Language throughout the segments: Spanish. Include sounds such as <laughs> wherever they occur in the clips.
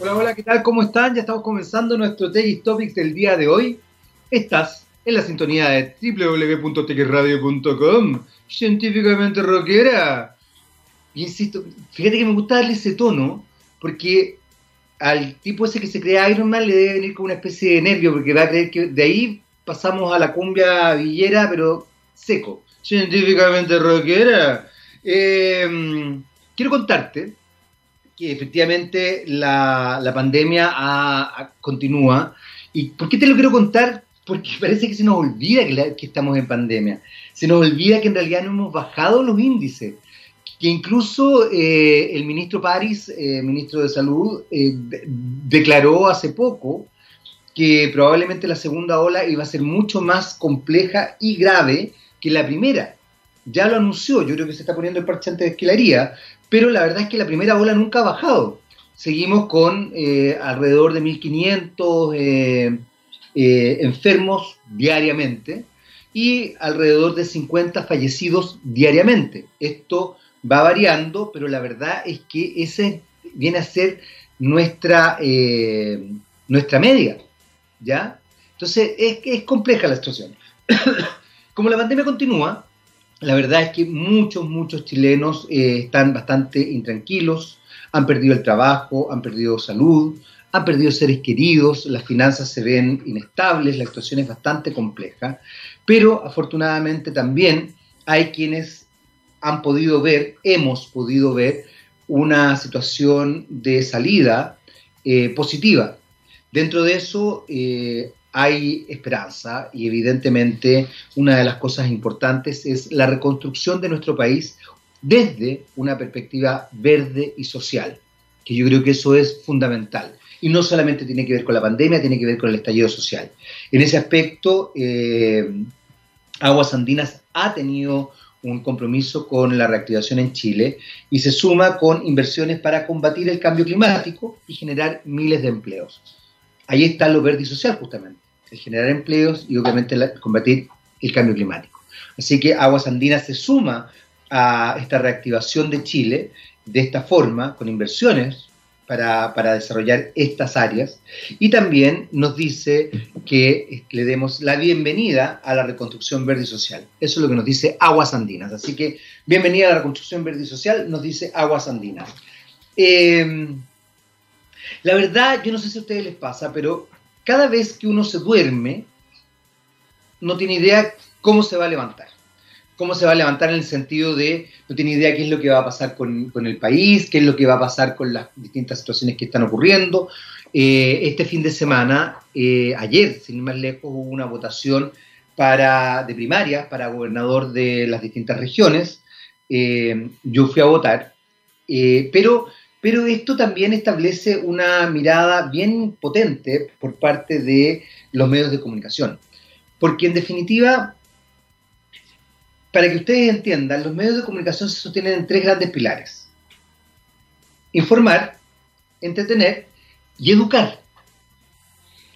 Hola, hola, ¿qué tal? ¿Cómo están? Ya estamos comenzando nuestro Tech Topics del día de hoy. Estás en la sintonía de www.techradio.com, científicamente rockera. insisto, fíjate que me gusta darle ese tono, porque al tipo ese que se crea Iron Man le debe venir como una especie de nervio, porque va a creer que de ahí pasamos a la cumbia villera, pero seco. Científicamente rockera. Eh, quiero contarte que efectivamente la, pandemia continúa. ¿Y por qué te lo quiero contar? Porque <laughs> parece que se nos olvida que, estamos en pandemia. Se nos olvida que en realidad no hemos bajado los índices. Que incluso eh, el ministro París, eh, ministro de Salud, eh, declaró hace poco que probablemente la segunda ola iba a ser mucho más compleja y grave que la primera. Ya lo anunció, yo creo que se está poniendo el parche antes de esquilaría, pero la verdad es que la primera ola nunca ha bajado. Seguimos con eh, alrededor de 1.500 eh, eh, enfermos diariamente y alrededor de 50 fallecidos diariamente. Esto va variando, pero la verdad es que ese viene a ser nuestra, nuestra media, ¿ya? Entonces es, es compleja la situación. <coughs> Como la pandemia continúa, la verdad es que muchos, muchos chilenos eh, están bastante intranquilos, han perdido el trabajo, han perdido salud, han perdido seres queridos, las finanzas se ven inestables, la situación es bastante compleja, pero afortunadamente también hay quienes han podido ver, hemos podido ver una situación de salida eh, positiva. Dentro de eso, eh, hay esperanza y evidentemente una de las cosas importantes es la reconstrucción de nuestro país desde una perspectiva verde y social, que yo creo que eso es fundamental. Y no solamente tiene que ver con la pandemia, tiene que ver con el estallido social. En ese aspecto, eh, Aguas Andinas ha tenido un compromiso con la reactivación en Chile y se suma con inversiones para combatir el cambio climático y generar miles de empleos. Ahí está lo verde y social justamente generar empleos y obviamente combatir el cambio climático. Así que Aguas Andinas se suma a esta reactivación de Chile de esta forma, con inversiones para, desarrollar estas áreas, y también nos dice que le demos la bienvenida a la reconstrucción verde y social. Eso es lo que nos dice Aguas Andinas. Así que bienvenida a la reconstrucción verde y social, nos dice Aguas Andinas. Eh, la verdad, yo no sé si a ustedes les pasa, pero cada vez que uno se duerme, no tiene idea cómo se va a levantar. Cómo se va a levantar en el sentido de no tiene idea qué es lo que va a pasar con, el país, qué es lo que va a pasar con las distintas situaciones que están ocurriendo. Eh, este fin de semana, eh, ayer, sin ir más lejos, hubo una votación para, de primarias para gobernador de las distintas regiones. Eh, yo fui a votar, pero pero esto también establece una mirada bien potente por parte de los medios de comunicación. Porque en definitiva, para que ustedes entiendan, los medios de comunicación se sostienen en tres grandes pilares. Informar, entretener y educar.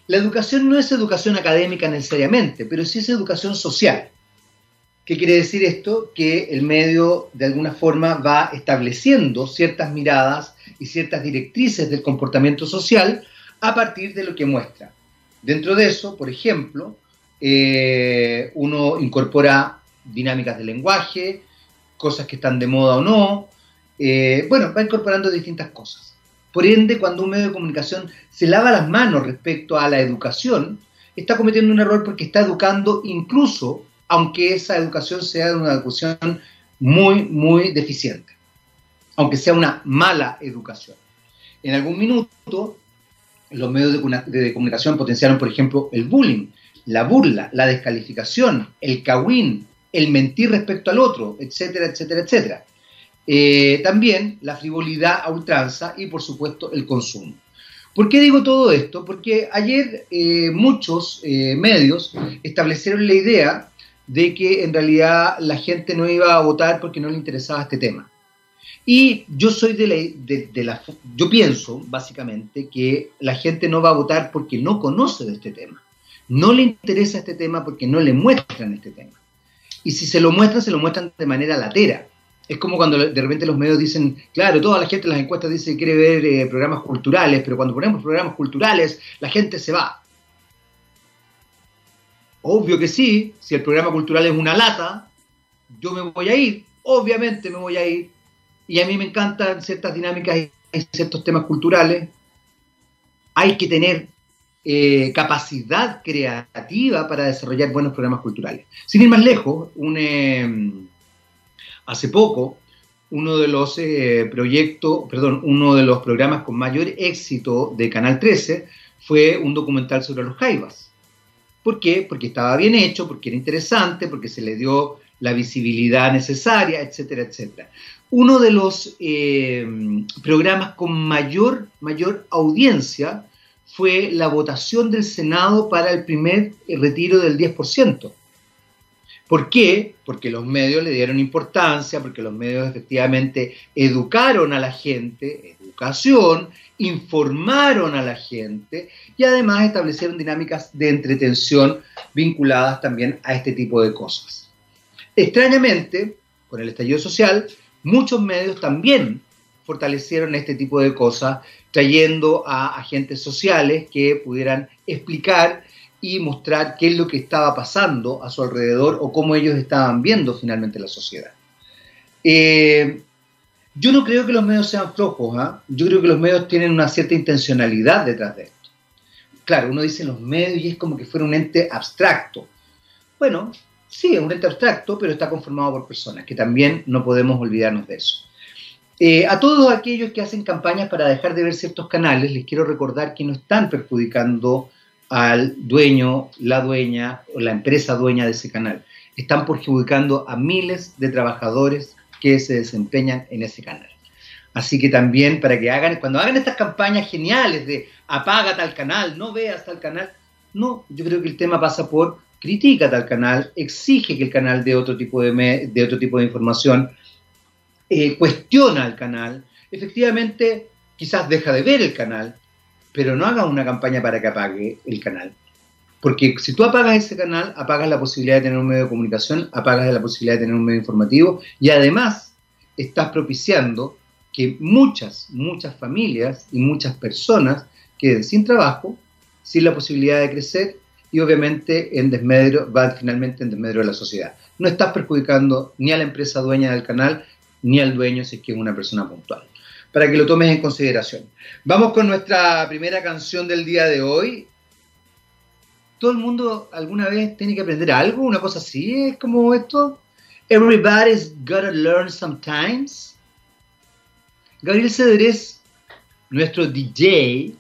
La educación no es educación académica necesariamente, pero sí es educación social. ¿Qué quiere decir esto? Que el medio de alguna forma va estableciendo ciertas miradas y ciertas directrices del comportamiento social a partir de lo que muestra. Dentro de eso, por ejemplo, eh, uno incorpora dinámicas de lenguaje, cosas que están de moda o no, eh, bueno, va incorporando distintas cosas. Por ende, cuando un medio de comunicación se lava las manos respecto a la educación, está cometiendo un error porque está educando incluso aunque esa educación sea una educación muy, muy deficiente, aunque sea una mala educación. En algún minuto, los medios de, comunicación potenciaron, por ejemplo, el bullying, la burla, la descalificación, el cagüín, el mentir respecto al otro, etcétera, etcétera, etcétera. Eh, también la frivolidad a ultranza y, por supuesto, el consumo. ¿Por qué digo todo esto? Porque ayer eh, muchos eh, medios establecieron la idea de que en realidad la gente no iba a votar porque no le interesaba este tema. Y yo soy de la, yo pienso básicamente que la gente no va a votar porque no conoce de este tema. No le interesa este tema porque no le muestran este tema. Y si se lo muestran, se lo muestran de manera latera. Es como cuando de repente los medios dicen, claro, toda la gente en las encuestas dice que quiere ver eh, programas culturales, pero cuando ponemos programas culturales, la gente se va. Obvio que sí, si el programa cultural es una lata, yo me voy a ir, obviamente me voy a ir. Y a mí me encantan ciertas dinámicas y ciertos temas culturales. Hay que tener eh, capacidad creativa para desarrollar buenos programas culturales. Sin ir más lejos, eh, hace poco, uno de los eh, proyectos, perdón, uno de los programas con mayor éxito de Canal 13 fue un documental sobre los jaivas. ¿Por qué? Porque estaba bien hecho, porque era interesante, porque se le dio la visibilidad necesaria, etcétera, etcétera. Uno de los programas con mayor, mayor audiencia fue la votación del Senado para el primer retiro del 10%. ¿Por qué? Porque los medios le dieron importancia, porque los medios efectivamente educaron a la gente, educación, informaron a la gente y además establecieron dinámicas de entretención vinculadas también a este tipo de cosas. Extrañamente, con el estallido social, muchos medios también fortalecieron este tipo de cosas, trayendo a agentes sociales que pudieran explicar y mostrar qué es lo que estaba pasando a su alrededor o cómo ellos estaban viendo finalmente la sociedad. Eh, yo no creo que los medios sean flojos, ¿ah? yo creo que los medios tienen una cierta intencionalidad detrás de esto. Claro, uno dice los medios y es como que fuera un ente abstracto. Bueno, sí, es un ente abstracto, pero está conformado por personas, que también no podemos olvidarnos de eso. Eh, a todos aquellos que hacen campañas para dejar de ver ciertos canales, les quiero recordar que no están perjudicando al dueño, la dueña o la empresa dueña de ese canal. Están perjudicando a miles de trabajadores que se desempeñan en ese canal. Así que también para que hagan, cuando hagan estas campañas geniales de apaga tal canal, no veas tal canal, no, yo creo que el tema pasa por critica tal canal, exige que el canal dé otro tipo de, de otro tipo de información, eh, cuestiona el canal, efectivamente quizás deja de ver el canal, pero no haga una campaña para que apague el canal. Porque si tú apagas ese canal, apagas la posibilidad de tener un medio de comunicación, apagas la posibilidad de tener un medio informativo y además estás propiciando que muchas, muchas familias y muchas personas queden sin trabajo, sin la posibilidad de crecer y obviamente en desmedro, va finalmente en desmedro de la sociedad. No estás perjudicando ni a la empresa dueña del canal, ni al dueño si es que es una persona puntual. Para que lo tomes en consideración. Vamos con nuestra primera canción del día de hoy. Todo el mundo alguna vez tiene que aprender algo, una cosa así, es como esto. Everybody's gotta learn sometimes. Gabriel Cedrés, nuestro DJ,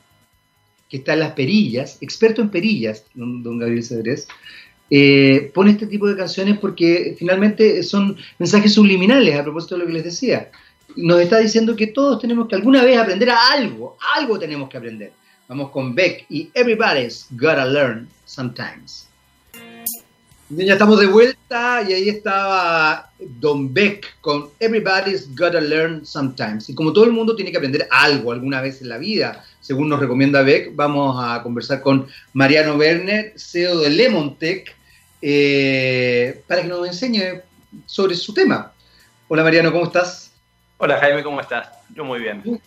que está en las perillas, experto en perillas, don Gabriel Cedrés, eh, pone este tipo de canciones porque finalmente son mensajes subliminales a propósito de lo que les decía. Nos está diciendo que todos tenemos que alguna vez aprender a algo, algo tenemos que aprender. Vamos con Beck y Everybody's Gotta Learn Sometimes. Ya estamos de vuelta y ahí estaba Don Beck con Everybody's Gotta Learn Sometimes. Y como todo el mundo tiene que aprender algo alguna vez en la vida, según nos recomienda Beck, vamos a conversar con Mariano Werner, CEO de Lemon Tech, eh, para que nos enseñe sobre su tema. Hola Mariano, ¿cómo estás? Hola Jaime, ¿cómo estás? Yo muy bien.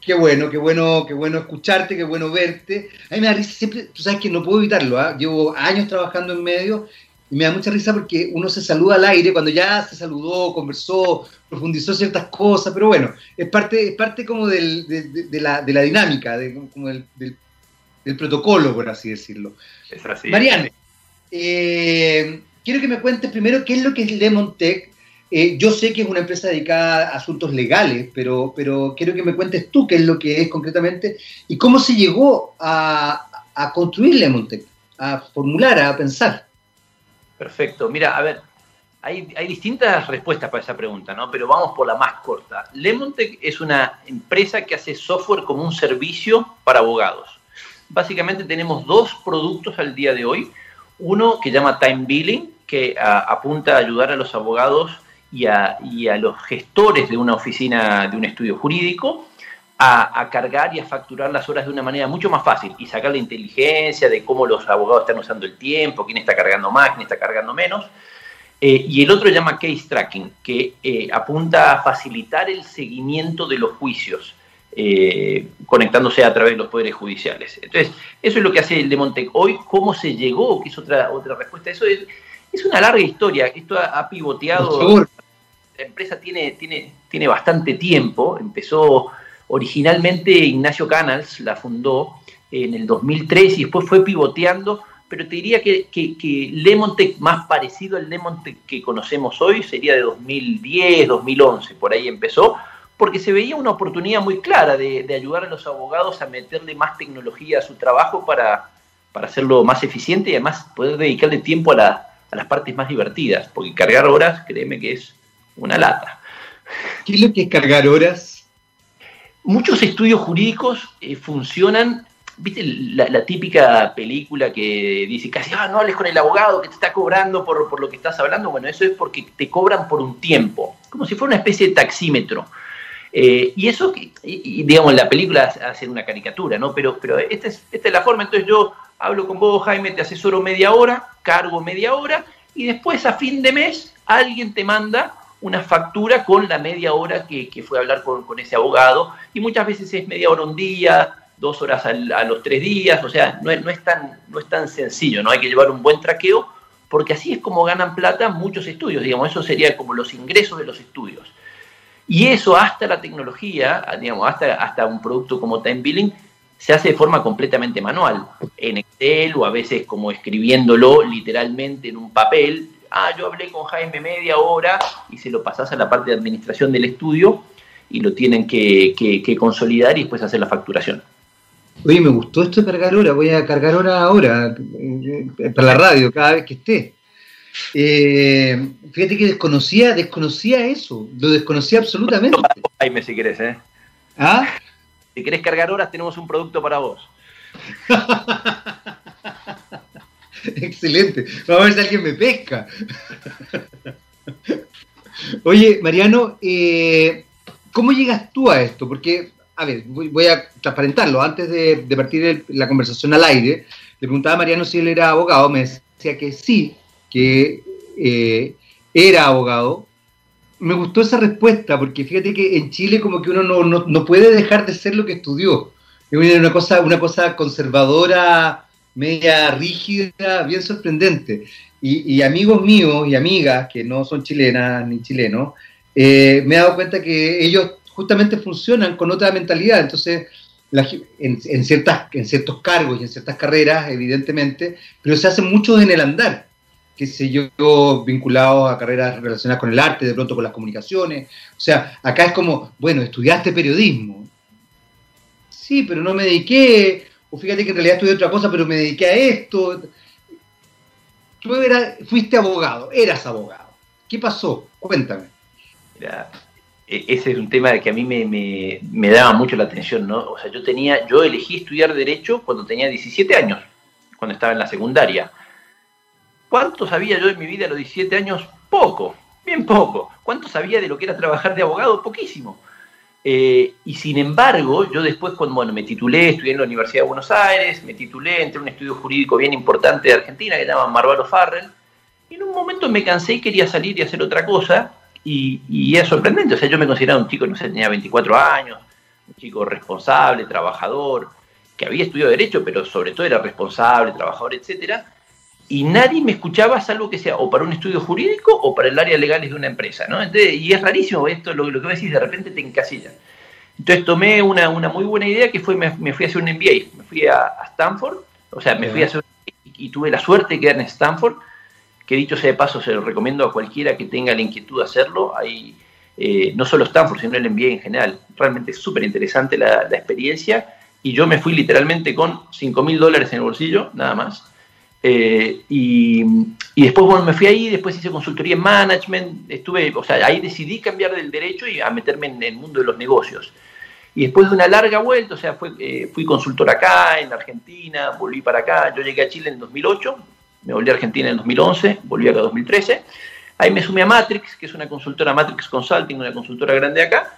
Qué bueno, qué bueno, qué bueno escucharte, qué bueno verte. A mí me da risa siempre, tú sabes que no puedo evitarlo, ¿ah? llevo años trabajando en medio y me da mucha risa porque uno se saluda al aire cuando ya se saludó, conversó, profundizó ciertas cosas, pero bueno, es parte, es parte como del, de, la, dinámica, como del, protocolo, por así decirlo. Es así. Mariano, eh, quiero que me cuentes primero qué es lo que es Lemon Tech. Eh, yo sé que es una empresa dedicada a asuntos legales, pero, pero quiero que me cuentes tú qué es lo que es concretamente y cómo se llegó a, construir Lemon Tech, a formular, a pensar. Perfecto. Mira, a ver, hay, hay, distintas respuestas para esa pregunta, ¿no? Pero vamos por la más corta. Lemontech es una empresa que hace software como un servicio para abogados. Básicamente tenemos dos productos al día de hoy. Uno que llama Time Billing, que apunta a ayudar a los abogados y a, los gestores de una oficina, de un estudio jurídico, a, cargar y a facturar las horas de una manera mucho más fácil y sacar la inteligencia de cómo los abogados están usando el tiempo, quién está cargando más, quién está cargando menos. Eh, y el otro llama case tracking, que eh, apunta a facilitar el seguimiento de los juicios, eh, conectándose a través de los poderes judiciales. Entonces, eso es lo que hace el Demontec. Hoy, ¿cómo se llegó? Que es otra, otra respuesta eso. Es, es una larga historia. Esto ha, pivoteado. La empresa tiene, tiene, tiene bastante tiempo. Empezó originalmente Ignacio Canals, la fundó en el 2003 y después fue pivoteando pero te diría que, que, que más parecido al Lemontech que conocemos hoy sería de 2010, 2011, por ahí empezó, porque se veía una oportunidad muy clara de, ayudar a los abogados a meterle más tecnología a su trabajo para, hacerlo más eficiente y además poder dedicarle tiempo a, las partes más divertidas, porque cargar horas, créeme que es una lata. ¿Qué es lo que es cargar horas? Muchos estudios jurídicos eh, funcionan ¿Viste la, típica película que dice casi, ah, no hables con el abogado que te está cobrando por, lo que estás hablando? Bueno, eso es porque te cobran por un tiempo, como si fuera una especie de taxímetro. Eh, y eso, y, digamos, la película hace una caricatura, ¿no? Pero, pero esta, es, esta es la forma, entonces yo hablo con vos, Jaime, te asesoro media hora, cargo media hora, y después a fin de mes alguien te manda una factura con la media hora que, fue a hablar con, con, ese abogado, y muchas veces es media hora un día, dos horas a los tres días, o sea, no es, no, es tan, no es tan sencillo, ¿no? Hay que llevar un buen traqueo, porque así es como ganan plata muchos estudios, digamos, eso sería como los ingresos de los estudios. Y eso hasta la tecnología, digamos, hasta, hasta un producto como Time Billing, se hace de forma completamente manual, en Excel o a veces como escribiéndolo literalmente en un papel. Ah, yo hablé con Jaime media hora y se lo pasás a la parte de administración del estudio y lo tienen que, que consolidar y después hacer la facturación. Oye, me gustó esto de cargar hora, voy a cargar hora ahora, eh, para la radio, cada vez que esté. Eh, fíjate que desconocía, desconocía eso, lo desconocía absolutamente. <laughs> Jaime, si querés, ¿eh? ¿Ah? Si querés cargar horas, tenemos un producto para vos. <laughs> <laughs> Excelente. Vamos a ver si alguien me pesca. <laughs> Oye, Mariano, eh, ¿cómo llegas tú a esto? Porque a ver, voy, a transparentarlo. Antes de, partir la conversación al aire, le preguntaba a Mariano si él era abogado. Me decía que sí, que eh, era abogado. Me gustó esa respuesta, porque fíjate que en Chile como que uno no, puede dejar de ser lo que estudió. Es una cosa, una cosa conservadora, media rígida, bien sorprendente. Y, amigos míos y amigas que no son chilenas ni chilenos, eh, me he dado cuenta que ellos justamente funcionan con otra mentalidad. Entonces, en, ciertas, en ciertos cargos y en ciertas carreras, evidentemente, pero se hacen muchos en el andar, qué sé yo, vinculados a carreras relacionadas con el arte, de pronto con las comunicaciones. O sea, acá es como, bueno, estudiaste periodismo. Sí, pero no me dediqué, o fíjate que en realidad estudié otra cosa, pero me dediqué a esto. Tú fuiste abogado, eras abogado. ¿Qué pasó? Cuéntame. Mira, e-, ese es un tema que a mí me, daba mucho la atención, ¿no? O sea, yo tenía, yo elegí estudiar Derecho cuando tenía 17 años, cuando estaba en la secundaria. ¿Cuánto sabía yo de mi vida a los 17 años? Poco, bien poco. ¿Cuánto sabía de lo que era trabajar de abogado? Poquísimo. Eh, y sin embargo, yo después, cuando bueno, me titulé, estudié en la Universidad de Buenos Aires, me titulé, entré en un estudio jurídico bien importante de Argentina que se llama Marvalo Farrell, y en un momento me cansé y quería salir y hacer otra cosa, y, es sorprendente, o sea, yo me consideraba un chico, no sé, tenía 24 años, un chico responsable, trabajador, que había estudiado Derecho, pero sobre todo era responsable, trabajador, etcétera, y nadie me escuchaba salvo que sea o para un estudio jurídico o para el área legal de una empresa, ¿no? y es rarísimo esto, lo, lo que decís, de repente te encasillan. Entonces tomé una, muy buena idea que fue, me, fui a hacer un MBA, me fui a, Stanford, o sea, me fui a hacer y tuve la suerte de quedar en Stanford, que dicho sea de paso se lo recomiendo a cualquiera que tenga la inquietud de hacerlo. Hay eh, no solo Stanford, sino el MBA en general. Realmente es súper interesante la, experiencia y yo me fui literalmente con 5 mil dólares en el bolsillo, nada más. Eh, y, después, bueno, me fui ahí, después hice consultoría en management, estuve, o sea, ahí decidí cambiar del derecho y a meterme en el mundo de los negocios. Y después de una larga vuelta, o sea, eh, fui consultor acá, en Argentina, volví para acá, yo llegué a Chile en 2008, me volví a Argentina en 2011, volví acá en 2013. Ahí me sumé a Matrix, que es una consultora, Matrix Consulting, una consultora grande acá,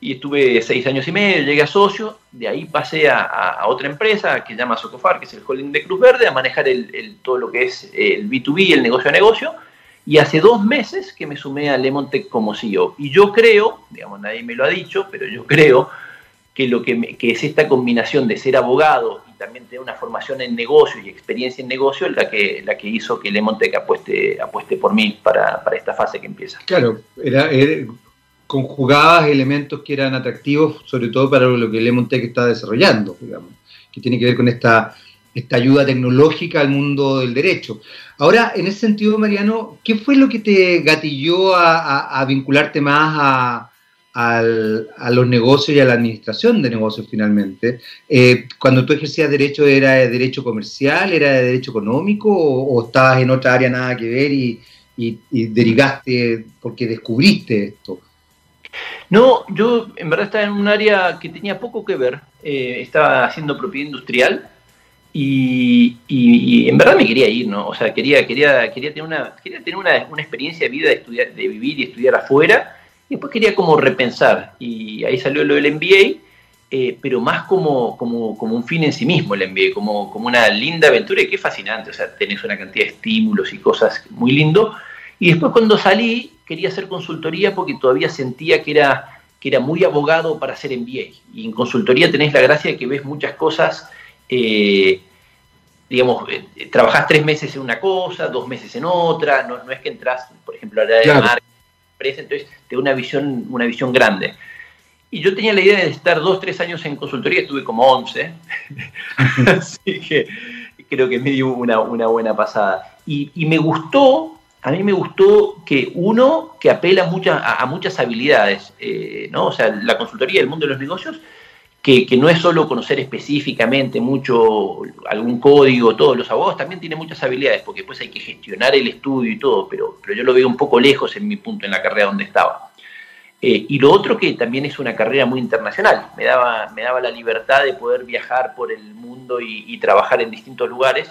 y estuve seis años y medio, llegué a socio, de ahí pasé a, otra empresa que llama Socofar, que es el holding de Cruz Verde, a manejar el, todo lo que es el B2B, el negocio a negocio, Y hace dos meses que me sumé a Lemontech como CEO. Y yo creo, digamos, nadie me lo ha dicho, pero yo creo que lo que, que es esta combinación de ser abogado y también tener una formación en negocio y experiencia en negocio la que, la que hizo que Lemontech apueste, apueste por mí para, para esta fase que empieza. Claro, era, conjugabas elementos que eran atractivos, sobre todo para lo que Lemontech está desarrollando, digamos, que tiene que ver con esta esta ayuda tecnológica al mundo del derecho. Ahora, en ese sentido, Mariano, ¿qué fue lo que te gatilló a, vincularte más a, los negocios y a la administración de negocios finalmente? Eh, cuando tú ejercías derecho, ¿era de derecho comercial, era de derecho económico o, estabas en otra área nada que ver y, derivaste porque descubriste esto? No, yo en verdad estaba en un área que tenía poco que ver. Eh, estaba haciendo propiedad industrial y, en verdad me quería ir, ¿no? O sea, quería, quería, quería tener, una, quería tener una, experiencia de vida de, estudiar, de vivir y estudiar afuera. Y después quería como repensar. Y ahí salió lo del MBA, eh, pero más como, como, como, un fin en sí mismo el MBA, como, como una linda aventura y es fascinante. O sea, tenés una cantidad de estímulos y cosas muy lindo. Y después cuando salí, quería hacer consultoría porque todavía sentía que era, que era muy abogado para hacer MBA. Y en consultoría tenés la gracia de que ves muchas cosas eh, digamos, eh, trabajás tres meses en una cosa, dos meses en otra, no, es que entras, por ejemplo, a la de marca, entonces te da una visión, una visión grande. Y yo tenía la idea de estar dos, tres años en consultoría, estuve como once, <laughs> así que creo que me dio una, una buena pasada. Y, me gustó, a mí me gustó que uno, que apela a, muchas habilidades, eh, ¿no? O sea, la consultoría, el mundo de los negocios, que, no es solo conocer específicamente mucho algún código, todos los abogados también tienen muchas habilidades, porque después hay que gestionar el estudio y todo, pero, pero yo lo veo un poco lejos en mi punto en la carrera donde estaba. Eh, y lo otro que también es una carrera muy internacional, me daba, me daba la libertad de poder viajar por el mundo y, trabajar en distintos lugares,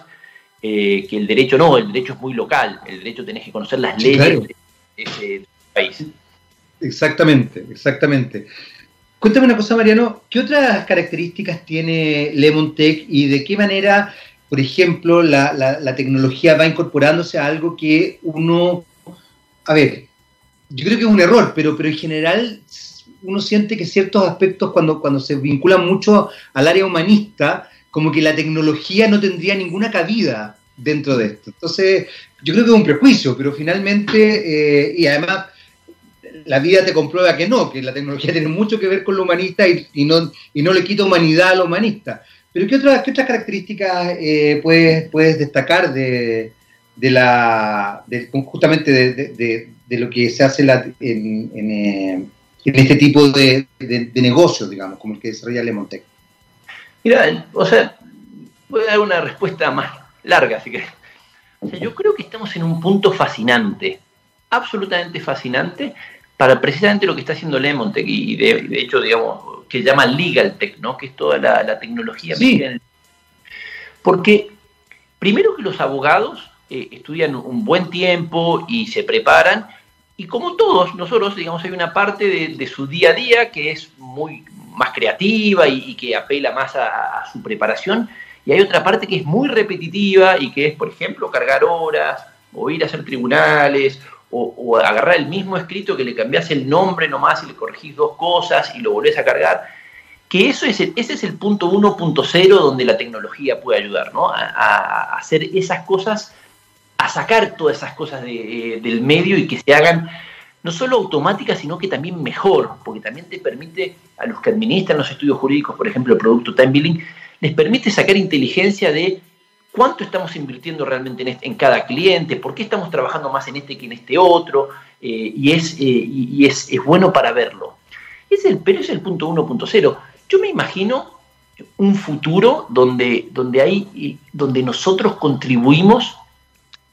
eh, que el derecho no, el derecho es muy local, el derecho tenés que conocer las leyes de ese país. Exactamente, exactamente. Cuéntame una cosa, Mariano, ¿qué otras características tiene Lemon Tech y de qué manera, por ejemplo, la, tecnología va incorporándose a algo que uno, a ver, yo creo que es un error, pero, pero en general uno siente que ciertos aspectos cuando, cuando se vinculan mucho al área humanista, como que la tecnología no tendría ninguna cabida dentro de esto. Entonces, yo creo que es un prejuicio, pero finalmente, eh, y además la vida te comprueba que no, que la tecnología <laughs> tiene mucho que ver con lo humanista y, no, y no le quita humanidad a lo humanista. Pero ¿qué otras, qué otras características eh, puedes, puedes destacar de, de la, justamente de, lo que se hace en, eh, en, este tipo de, de, negocios, digamos, como el que desarrolla Lemontec? Mira, o sea, voy a dar una respuesta más larga, así que... O sea, yo creo que estamos en un punto fascinante, absolutamente fascinante, para precisamente lo que está haciendo Lemontech y de, hecho, digamos, que llama Legal Tech, ¿no? que es toda la, tecnología. Sí. Porque primero que los abogados eh, estudian un buen tiempo y se preparan, y como todos nosotros, digamos, hay una parte de, su día a día que es muy más creativa y, que apela más a, su preparación, y hay otra parte que es muy repetitiva y que es, por ejemplo, cargar horas, o ir a hacer tribunales, o, agarrar el mismo escrito que le cambias el nombre nomás y le corregís dos cosas y lo volvés a cargar, que eso es ese es el punto 1.0 donde la tecnología puede ayudar, ¿no? A, hacer esas cosas, a sacar todas esas cosas eh, del medio y que se hagan no solo automáticas, sino que también mejor, porque también te permite a los que administran los estudios jurídicos, por ejemplo, el producto Time Billing, les permite sacar inteligencia de cuánto estamos invirtiendo realmente en, en, cada cliente, por qué estamos trabajando más en este que en este otro, eh, y, es, eh, y, es, es, bueno para verlo. Es el, pero es el punto 1.0. Yo me imagino un futuro donde, donde, hay, donde nosotros contribuimos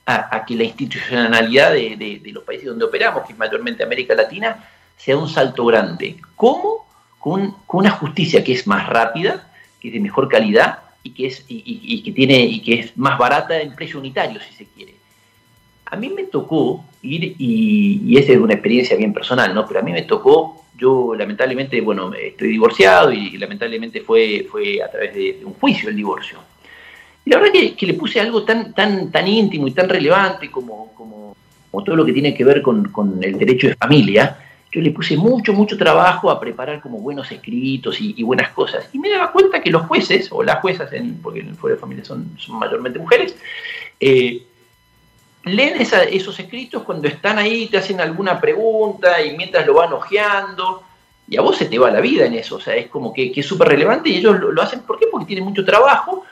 a, que la institucionalidad de, los países donde operamos, que es mayormente América Latina, sea un salto grande. ¿Cómo? Con, una justicia que es más rápida, que es de mejor calidad, y que es, y, que tiene, y que es más barata en precio unitario, si se quiere. A mí me tocó ir, y, y esa es una experiencia bien personal, ¿no? Pero a mí me tocó, yo lamentablemente, bueno, estoy divorciado y, lamentablemente fue, fue a través de, un juicio el divorcio. Y la verdad que, que, le puse algo tan, tan, tan íntimo y tan relevante como, como, todo lo que tiene que ver con, el derecho de familia, yo le puse mucho, mucho trabajo a preparar como buenos escritos y, buenas cosas. Y me daba cuenta que los jueces, o las juezas, en, porque en el Fuero de Familia son, mayormente mujeres, eh, leen esos escritos cuando están ahí, te hacen alguna pregunta y mientras lo van ojeando, y a vos se te va la vida en eso, o sea, es como que, es súper relevante y ellos lo, hacen, ¿por qué? Porque tienen mucho trabajo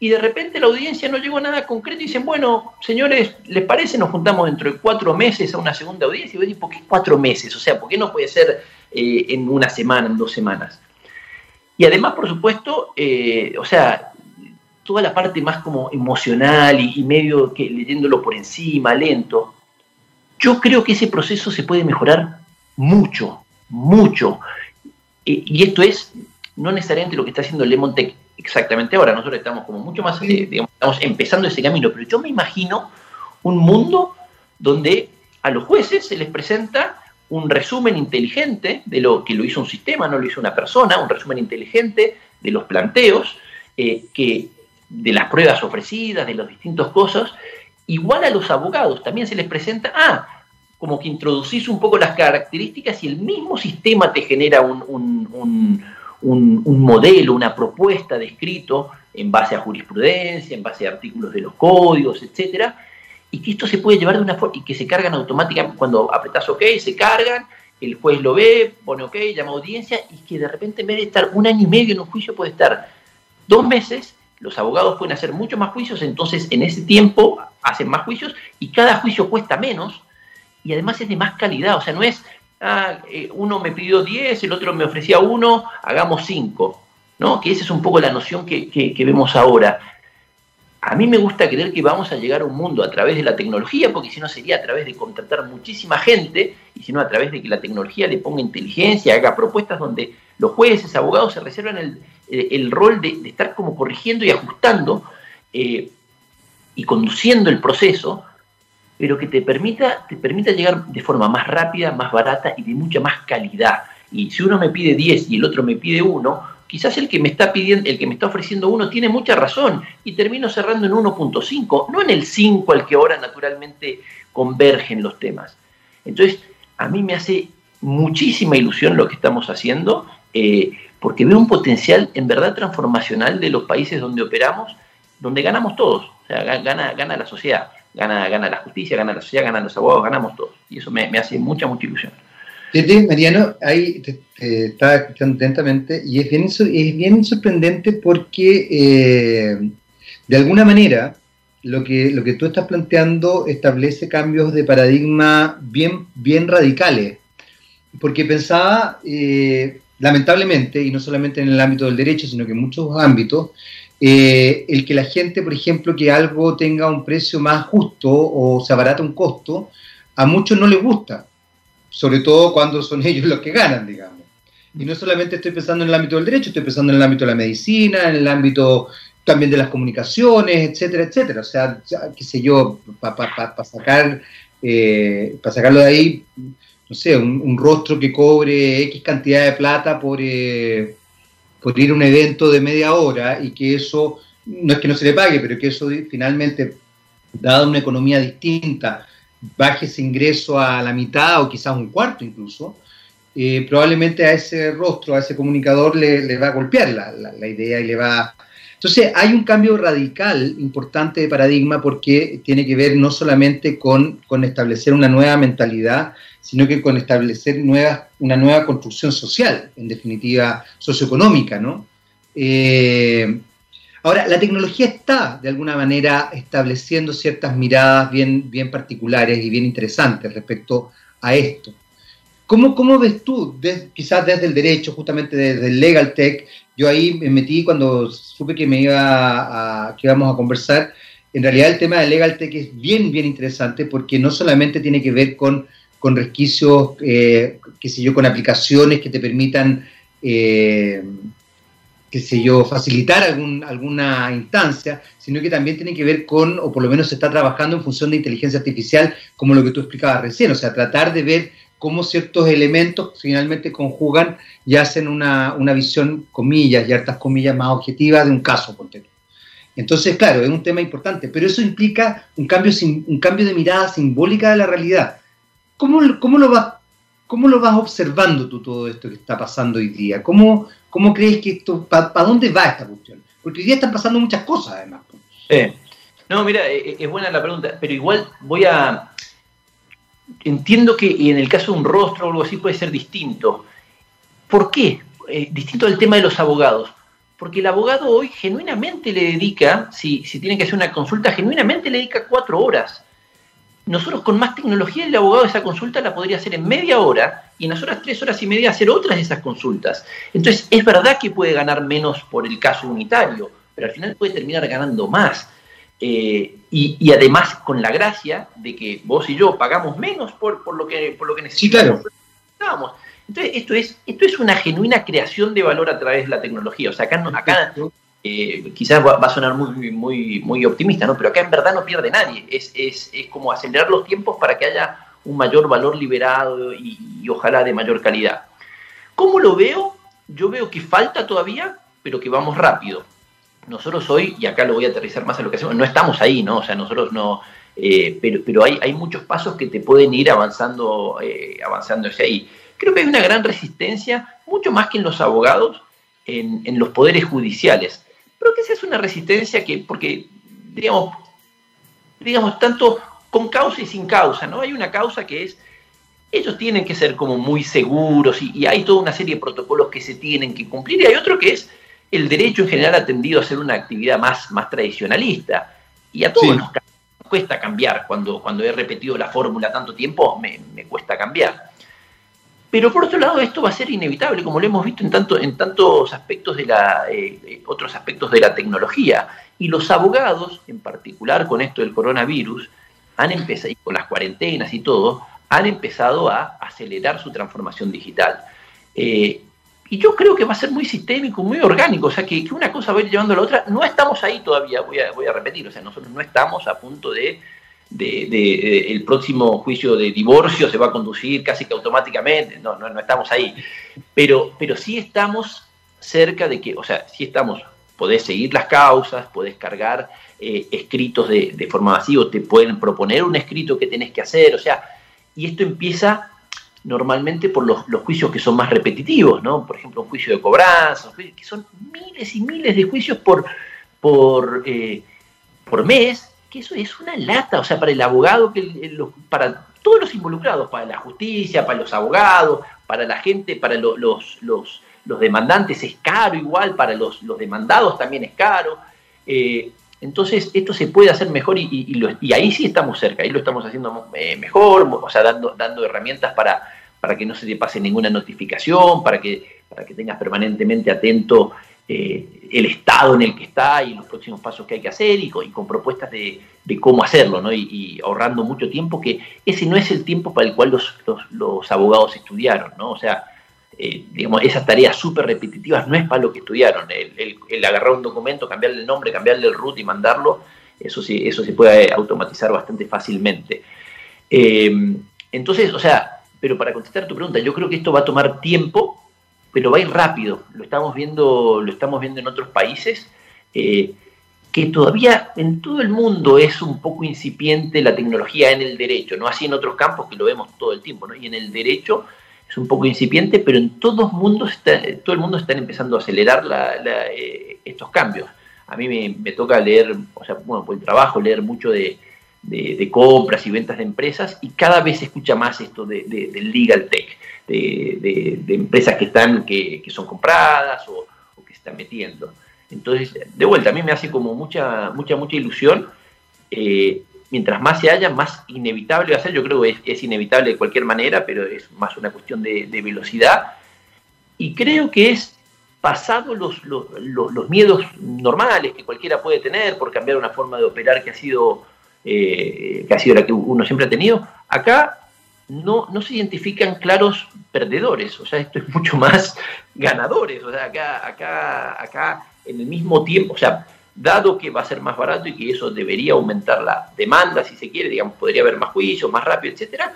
y de repente la audiencia no llegó a nada concreto y dicen, bueno, señores, ¿les parece? Nos juntamos dentro de cuatro meses a una segunda audiencia y vos decís, ¿por qué cuatro meses? O sea, ¿por qué no puede ser eh, en una semana, en dos semanas? Y además, por supuesto, eh, o sea, toda la parte más como emocional y, medio que leyéndolo por encima, lento, yo creo que ese proceso se puede mejorar mucho, mucho. y esto es no necesariamente lo que está haciendo Lemon Tech exactamente ahora, nosotros estamos como mucho más, eh, digamos, estamos empezando ese camino, pero yo me imagino un mundo donde a los jueces se les presenta un resumen inteligente de lo que lo hizo un sistema, no lo hizo una persona, un resumen inteligente de los planteos, eh, que de las pruebas ofrecidas, de los distintos cosas, igual a los abogados también se les presenta, ah, como que introducís un poco las características y el mismo sistema te genera un, un, un, modelo, una propuesta de escrito en base a jurisprudencia, en base a artículos de los códigos, etcétera, y que esto se puede llevar de una forma y que se cargan automáticamente. Cuando apretás OK, se cargan, el juez lo ve, pone OK, llama audiencia y que de repente en vez de estar un año y medio en un juicio puede estar dos meses los abogados pueden hacer muchos más juicios, entonces en ese tiempo hacen más juicios y cada juicio cuesta menos y además es de más calidad, o sea, no es, ah, eh, uno me pidió 10, el otro me ofrecía uno, hagamos 5, ¿no? Que esa es un poco la noción que, vemos ahora. A mí me gusta creer que vamos a llegar a un mundo a través de la tecnología, porque si no sería a través de contratar muchísima gente, y si no a través de que la tecnología le ponga inteligencia, haga propuestas donde los jueces, abogados se reservan el, el rol de, estar como corrigiendo y ajustando eh, y conduciendo el proceso, pero que te permita, te permita llegar de forma más rápida, más barata y de mucha más calidad. Y si uno me pide 10 y el otro me pide 1, quizás el que me está pidiendo, el que me está ofreciendo uno tiene mucha razón y termino cerrando en 1.5, no en el 5 al que ahora naturalmente convergen los temas. Entonces, a mí me hace muchísima ilusión lo que estamos haciendo. Eh, porque veo un potencial en verdad transformacional de los países donde operamos, donde ganamos todos. O sea, gana, gana la sociedad, gana, gana la justicia, gana la sociedad, ganan los abogados, ganamos todos. Y eso me, hace mucha, mucha ilusión. Fíjate, Mariano, ahí te, estaba escuchando atentamente y es bien, es bien sorprendente porque eh, de alguna manera lo que, lo que tú estás planteando establece cambios de paradigma bien, bien radicales. Porque pensaba, eh, lamentablemente, y no solamente en el ámbito del derecho, sino que en muchos ámbitos, eh, el que la gente, por ejemplo, que algo tenga un precio más justo o se abarata un costo, a muchos no les gusta, sobre todo cuando son <laughs> ellos los que ganan, digamos. Y no solamente estoy pensando en el ámbito del derecho, estoy pensando en el ámbito de la medicina, en el ámbito también de las comunicaciones, etcétera, etcétera. O sea, qué sé yo, para sacar, eh, para sacarlo de ahí, no sé, un, rostro que cobre X cantidad de plata por, eh, por ir a un evento de media hora y que eso, no es que no se le pague, pero que eso finalmente, dada una economía distinta, baje ese ingreso a la mitad o quizás un cuarto incluso, eh, probablemente a ese rostro, a ese comunicador le, va a golpear la, la, idea y le va... Entonces hay un cambio radical importante de paradigma porque tiene que ver no solamente con, con establecer una nueva mentalidad, sino que con establecer una nueva construcción social, en definitiva socioeconómica, ¿no? Eh, ahora, la tecnología está, de alguna manera, estableciendo ciertas miradas bien, bien particulares y bien interesantes respecto a esto. ¿Cómo, cómo ves tú, quizás desde el derecho, justamente desde el Legal Tech, yo ahí me metí cuando supe que me iba a, que íbamos a conversar, en realidad el tema del Legal Tech es bien, bien interesante porque no solamente tiene que ver con con resquicios, eh, qué sé yo, con aplicaciones que te permitan, eh, qué sé yo, facilitar algún, alguna instancia, sino que también tiene que ver con, o por lo menos se está trabajando en función de inteligencia artificial, como lo que tú explicabas recién, o sea, tratar de ver cómo ciertos elementos finalmente conjugan y hacen una, visión, comillas y hartas comillas, más objetiva de un caso, por Entonces, claro, es un tema importante, pero eso implica un cambio, un cambio de mirada simbólica de la realidad. ¿Cómo, cómo, lo vas, ¿Cómo lo vas observando tú todo esto que está pasando hoy día? ¿Cómo, cómo crees que esto, para dónde va esta cuestión? Porque hoy día están pasando muchas cosas, además. Eh, no, mira, eh, eh, es buena la pregunta, pero igual voy a... Entiendo que en el caso de un rostro o algo así puede ser distinto. ¿Por qué? distinto al tema de los abogados. Porque el abogado hoy genuinamente le dedica, si, si tiene que hacer una consulta, genuinamente le dedica cuatro horas nosotros con más tecnología el abogado esa consulta la podría hacer en media hora y en las otras tres horas y media hacer otras de esas consultas. Entonces es verdad que puede ganar menos por el caso unitario, pero al final puede terminar ganando más. Eh, y, además con la gracia de que vos y yo pagamos menos por, lo, que, por lo que necesitamos. Entonces esto es, esto es una genuina creación de valor a través de la tecnología. O sea, acá, acá eh, quizás va, a sonar muy, muy, muy optimista, ¿no? pero acá en verdad no pierde nadie. Es, es, es como acelerar los tiempos para que haya un mayor valor liberado y, ojalá de mayor calidad. ¿Cómo lo veo? Yo veo que falta todavía, pero que vamos rápido. Nosotros hoy, y acá lo voy a aterrizar más en lo que hacemos, no estamos ahí, ¿no? O sea, nosotros no, eh, pero, pero hay, hay muchos pasos que te pueden ir avanzando, eh, avanzando hacia ahí. Creo que hay una gran resistencia, mucho más que en los abogados, en, en los poderes judiciales pero que esa es una resistencia que, porque, digamos, digamos, tanto con causa y sin causa, ¿no? Hay una causa que es, ellos tienen que ser como muy seguros y, hay toda una serie de protocolos que se tienen que cumplir y hay otro que es el derecho en general ha tendido a ser una actividad más, más tradicionalista y a todos nos cuesta cambiar. Cuando, cuando he repetido la fórmula tanto tiempo, me, me cuesta cambiar. Pero por otro lado, esto va a ser inevitable, como lo hemos visto en, tanto, en tantos aspectos de la, eh, otros aspectos de la tecnología. Y los abogados, en particular con esto del coronavirus, han empezado, y con las cuarentenas y todo, han empezado a acelerar su transformación digital. Eh, y yo creo que va a ser muy sistémico, muy orgánico, o sea, que, una cosa va a ir llevando a la otra. No estamos ahí todavía, voy a, voy a repetir, o sea, nosotros no estamos a punto de de, el próximo juicio de divorcio se va a conducir casi que automáticamente, no, no, no, estamos ahí, pero, pero sí estamos cerca de que, o sea, sí estamos, podés seguir las causas, podés cargar eh, escritos de, de, forma masiva, te pueden proponer un escrito que tenés que hacer, o sea, y esto empieza normalmente por los, los juicios que son más repetitivos, ¿no? Por ejemplo, un juicio de cobranza, que son miles y miles de juicios por, por, eh, por mes, que eso es una lata, o sea, para el abogado, que para todos los involucrados, para la justicia, para los abogados, para la gente, para los, los, demandantes es caro igual, para los, demandados también es caro. Eh, entonces, esto se puede hacer mejor y, y, ahí sí estamos cerca, ahí lo estamos haciendo eh, mejor, o sea, dando, dando herramientas para, para que no se te pase ninguna notificación, para que, para que tengas permanentemente atento eh, el estado en el que está y los próximos pasos que hay que hacer y con, propuestas de, cómo hacerlo, ¿no? Y, ahorrando mucho tiempo, que ese no es el tiempo para el cual los, los, abogados estudiaron, ¿no? O sea, eh, digamos, esas tareas súper repetitivas no es para lo que estudiaron. El, agarrar un documento, cambiarle el nombre, cambiarle el root y mandarlo, eso sí, eso se puede automatizar bastante fácilmente. Eh, entonces, o sea, pero para contestar tu pregunta, yo creo que esto va a tomar tiempo, pero va a ir rápido. Lo estamos viendo, lo estamos viendo en otros países, eh, que todavía en todo el mundo es un poco incipiente la tecnología en el derecho, no así en otros campos que lo vemos todo el tiempo, ¿no? Y en el derecho es un poco incipiente, pero en todos mundos está, todo el mundo está empezando a acelerar eh, estos cambios. A mí me, toca leer, o sea, bueno, por el trabajo, leer mucho de, compras y ventas de empresas y cada vez se escucha más esto de, del legal tech de, empresas que están, que, son compradas o, que se están metiendo. Entonces, de vuelta, a mí me hace como mucha, mucha, mucha ilusión. Eh, mientras más se haya, más inevitable va a ser. Yo creo que es, inevitable de cualquier manera, pero es más una cuestión de, velocidad. Y creo que es pasado los, los, los, miedos normales que cualquiera puede tener por cambiar una forma de operar que ha sido, eh, que ha sido la que uno siempre ha tenido. Acá no, no se identifican claros perdedores, o sea, esto es mucho <laughs> más ganadores, o sea, acá, acá, acá en el mismo tiempo, o sea, dado que va a ser más barato y que eso debería aumentar la demanda, si se quiere, digamos, podría haber más juicios, más rápido, etcétera,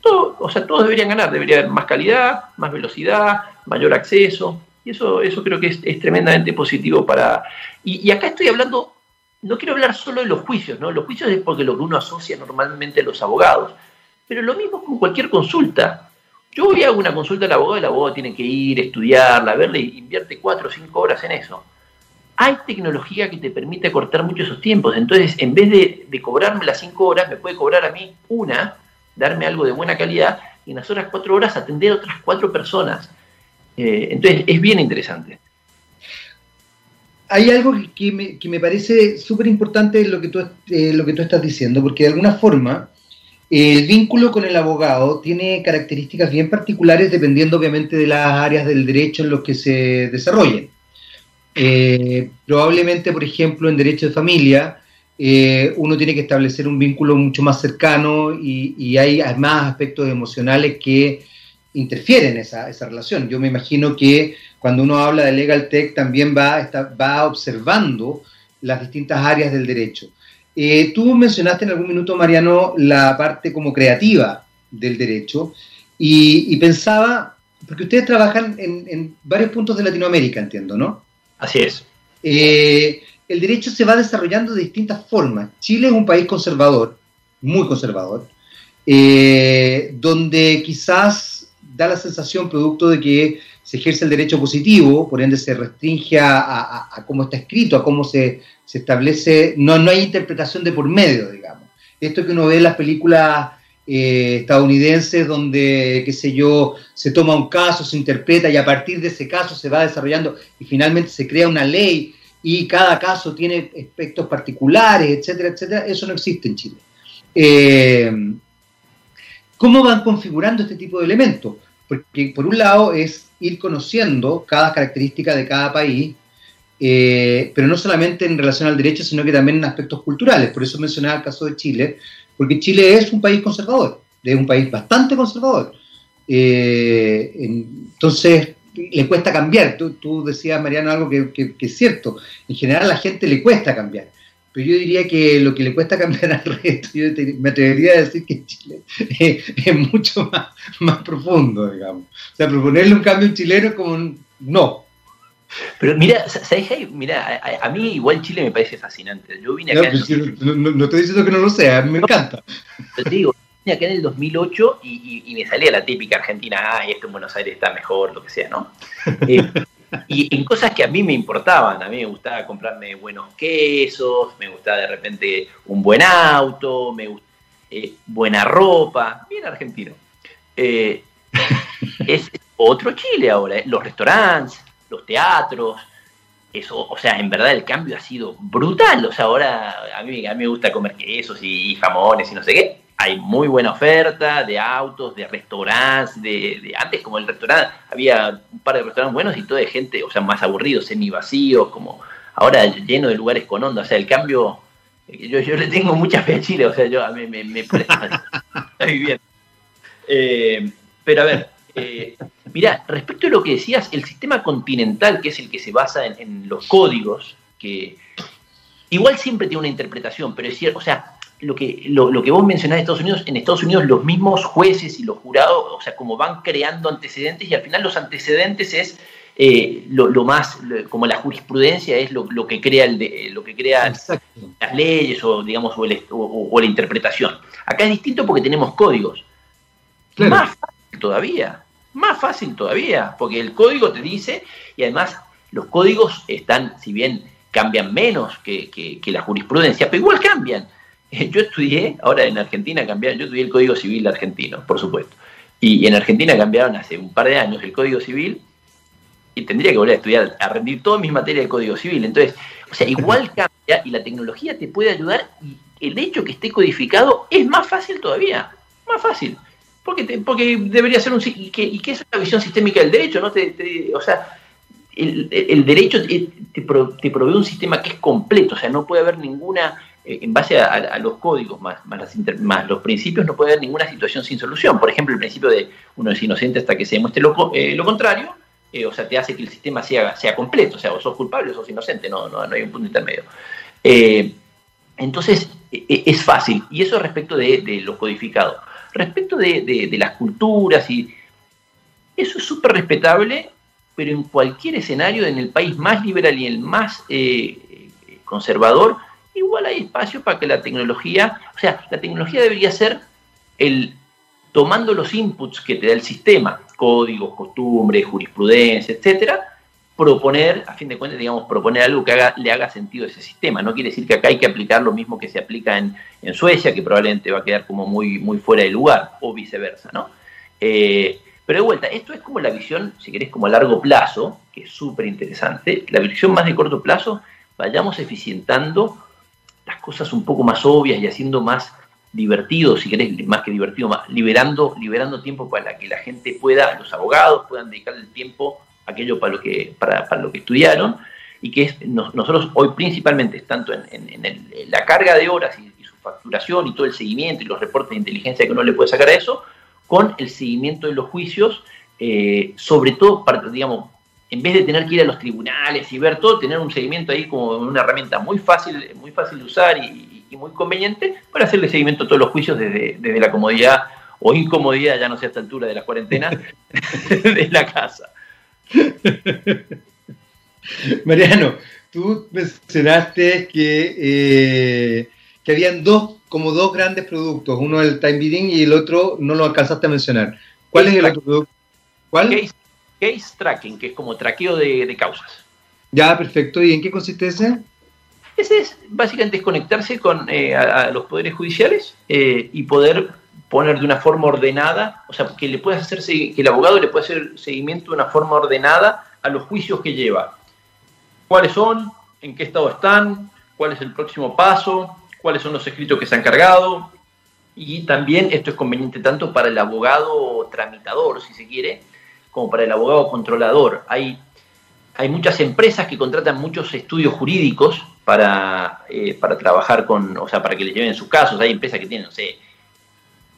todo, o sea, todos deberían ganar, debería haber más calidad, más velocidad, mayor acceso, y eso, eso creo que es, tremendamente positivo para... Y, y acá estoy hablando no quiero hablar solo de los juicios, ¿no? Los juicios es porque lo que uno asocia normalmente a los abogados, pero lo mismo con cualquier consulta. Yo voy a una consulta al abogado, el abogado tiene que ir, estudiarla, verla y invierte cuatro o cinco horas en eso. Hay tecnología que te permite cortar mucho esos tiempos, entonces en vez de, cobrarme las cinco horas, me puede cobrar a mí una, darme algo de buena calidad y en las otras cuatro horas atender a otras cuatro personas. Eh, entonces es bien interesante hay algo que me, que me parece súper importante lo, eh, lo que tú estás diciendo, porque de alguna forma el vínculo con el abogado tiene características bien particulares dependiendo obviamente de las áreas del derecho en los que se desarrollen. Eh, probablemente, por ejemplo, en derecho de familia, eh, uno tiene que establecer un vínculo mucho más cercano y, hay más aspectos emocionales que interfieren en esa, esa relación. Yo me imagino que cuando uno habla de Legal Tech también va, va observando las distintas áreas del derecho. Eh, tú mencionaste en algún minuto, Mariano, la parte como creativa del derecho y, pensaba, porque ustedes trabajan en, varios puntos de Latinoamérica, entiendo, ¿no? Así es. Eh, el derecho se va desarrollando de distintas formas. Chile es un país conservador, muy conservador, eh, donde quizás da la sensación, producto de que se ejerce el derecho positivo, por ende se restringe a, cómo está escrito, a cómo se, establece, no, no hay interpretación de por medio, digamos. Esto que uno ve en las películas eh, estadounidenses donde, qué sé yo, se toma un caso, se interpreta y a partir de ese caso se va desarrollando y finalmente se crea una ley y cada caso tiene aspectos particulares, etcétera, etcétera, eso no existe en Chile. Eh, ¿Cómo van configurando este tipo de elementos? Porque por un lado es ir conociendo cada característica de cada país, eh, pero no solamente en relación al derecho, sino que también en aspectos culturales. Por eso mencionaba el caso de Chile, porque Chile es un país conservador, es un país bastante conservador. Eh, entonces, le cuesta cambiar. Tú, decías, Mariano, algo que, es cierto. En general a la gente le cuesta cambiar. Pero yo diría que lo que le cuesta cambiar al resto, yo me atrevería a decir que Chile es, mucho más, más, profundo, digamos. O sea, proponerle un cambio en chileno es como un no. Pero mira, ¿sabes? Mira, a, mí igual Chile me parece fascinante. Yo vine acá. No, no, estoy diciendo que no lo sea, me encanta. Te digo, vine acá en el 2008 y, y, me salía la típica Argentina, ah, esto en Buenos Aires está mejor, lo que sea, ¿no? <laughs> Eh, y en cosas que a mí me importaban, a mí me gustaba comprarme buenos quesos, me gustaba de repente un buen auto, me eh, buena ropa, bien argentino. Eh, <laughs> es otro Chile ahora, eh, los restaurantes, los teatros, eso, o sea, en verdad el cambio ha sido brutal, o sea, ahora a mí, a mí me gusta comer quesos y jamones y no sé qué, hay muy buena oferta de autos, de restaurantes, de, antes como el restaurante, había un par de restaurantes buenos y todo de gente, o sea, más aburridos, semi vacíos, como ahora lleno de lugares con onda, o sea, el cambio, eh, yo, yo le tengo mucha fe a Chile, o sea, yo a mí me, me, muy <laughs> bien. Eh, pero a ver, eh, mira, respecto a lo que decías, el sistema continental, que es el que se basa en, en los códigos, que igual siempre tiene una interpretación, pero es cierto, o sea, lo que, lo, que vos mencionás de Estados Unidos, en Estados Unidos los mismos jueces y los jurados, o sea, como van creando antecedentes y al final los antecedentes es eh, lo, más, como la jurisprudencia es lo, que crea, el de, lo que crea las leyes o, digamos, o, la interpretación. Acá es distinto porque tenemos códigos. Más fácil todavía, más fácil todavía, porque el código te dice, y además los códigos están, si bien cambian menos que, que la jurisprudencia, pero igual cambian. <laughs> yo estudié, ahora en Argentina cambiaron, yo estudié el Código Civil argentino, por supuesto. Y, en Argentina cambiaron hace un par de años el Código Civil y tendría que volver a estudiar, a rendir todas mis materias del Código Civil. Entonces, o sea, igual <laughs> cambia y la tecnología te puede ayudar y el hecho que esté codificado es más fácil todavía, más fácil. Porque, porque debería ser un... Y que, es una visión sistémica del derecho, ¿no? Te, o sea, el, derecho te, te, provee un sistema que es completo, o sea, no puede haber ninguna eh, en base a, los códigos más, más, los principios, no puede haber ninguna situación sin solución. Por ejemplo, el principio de uno es inocente hasta que se demuestre lo, eh, contrario, eh, o sea, te hace que el sistema sea, sea completo, o sea, o sos culpable o sos inocente, no, no, hay un punto intermedio. entonces, es fácil, y eso respecto de, lo codificado. Respecto de, las culturas, y eso es súper respetable, pero en cualquier escenario, en el país más liberal y el más conservador, igual hay espacio para que la tecnología, o sea, la tecnología debería ser el tomando los inputs que te da el sistema, códigos, costumbres, jurisprudencia, etcétera, proponer, a fin de cuentas, digamos, proponer algo que haga, le haga sentido a ese sistema. No quiere decir que acá hay que aplicar lo mismo que se aplica en, Suecia, que probablemente va a quedar como muy, muy fuera de lugar, o viceversa, ¿no? Eh, pero de vuelta, esto es como la visión, si querés, como a largo plazo, que es súper interesante. La visión más de corto plazo, vayamos eficientando las cosas un poco más obvias y haciendo más divertido, si querés, más que divertido, más, liberando, liberando tiempo para que la gente pueda, los abogados puedan dedicar el tiempo aquello para lo que, para, lo que estudiaron, y que es, nosotros hoy principalmente, tanto en, la carga de horas y, su facturación y todo el seguimiento y los reportes de inteligencia que uno le puede sacar a eso, con el seguimiento de los juicios, eh, sobre todo, para, digamos, en vez de tener que ir a los tribunales y ver todo, tener un seguimiento ahí como una herramienta muy fácil, muy fácil de usar y, muy conveniente para hacerle seguimiento a todos los juicios desde, la comodidad o incomodidad, ya no sé a esta altura de la cuarentena, <laughs> de la casa. <laughs> Mariano, tú mencionaste que, eh, que habían dos, como dos grandes productos, uno el time bidding y el otro no lo alcanzaste a mencionar. ¿Cuál es el otro producto? ¿Cuál? Case tracking, que es como traqueo de, causas. Ya, perfecto. ¿Y en qué consiste ese? Ese es básicamente es conectarse con eh, a, los poderes judiciales eh, y poder poner de una forma ordenada, o sea, que le puedas hacer que el abogado le pueda hacer seguimiento de una forma ordenada a los juicios que lleva. ¿Cuáles son? ¿En qué estado están? ¿Cuál es el próximo paso? ¿Cuáles son los escritos que se han cargado? Y también esto es conveniente tanto para el abogado tramitador, si se quiere, como para el abogado controlador. Hay, hay muchas empresas que contratan muchos estudios jurídicos para, eh, para trabajar con, o sea, para que les lleven sus casos. Hay empresas que tienen, no sé,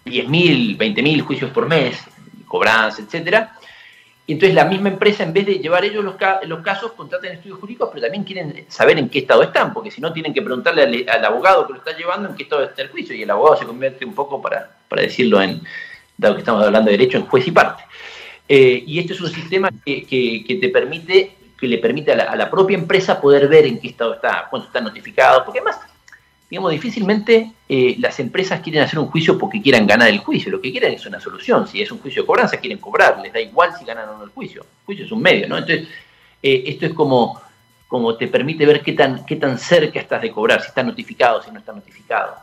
10.000, 20.000 juicios por mes, cobranza, etcétera. Y entonces la misma empresa, en vez de llevar ellos los, los, casos, contratan estudios jurídicos, pero también quieren saber en qué estado están, porque si no tienen que preguntarle al, abogado que lo está llevando en qué estado está el juicio, y el abogado se convierte un poco, para, para decirlo en, dado que estamos hablando de derecho, en juez y parte. Eh, y este es un sistema que, te permite, que le permite a la, propia empresa poder ver en qué estado está, cuánto está notificado, porque además, digamos, difícilmente eh, las empresas quieren hacer un juicio porque quieran ganar el juicio, lo que quieren es una solución, si es un juicio de cobranza quieren cobrar, les da igual si ganan o no el juicio, el juicio es un medio, ¿no? Entonces, eh, esto es como, como te permite ver qué tan, qué tan cerca estás de cobrar, si está notificado, si no está notificado.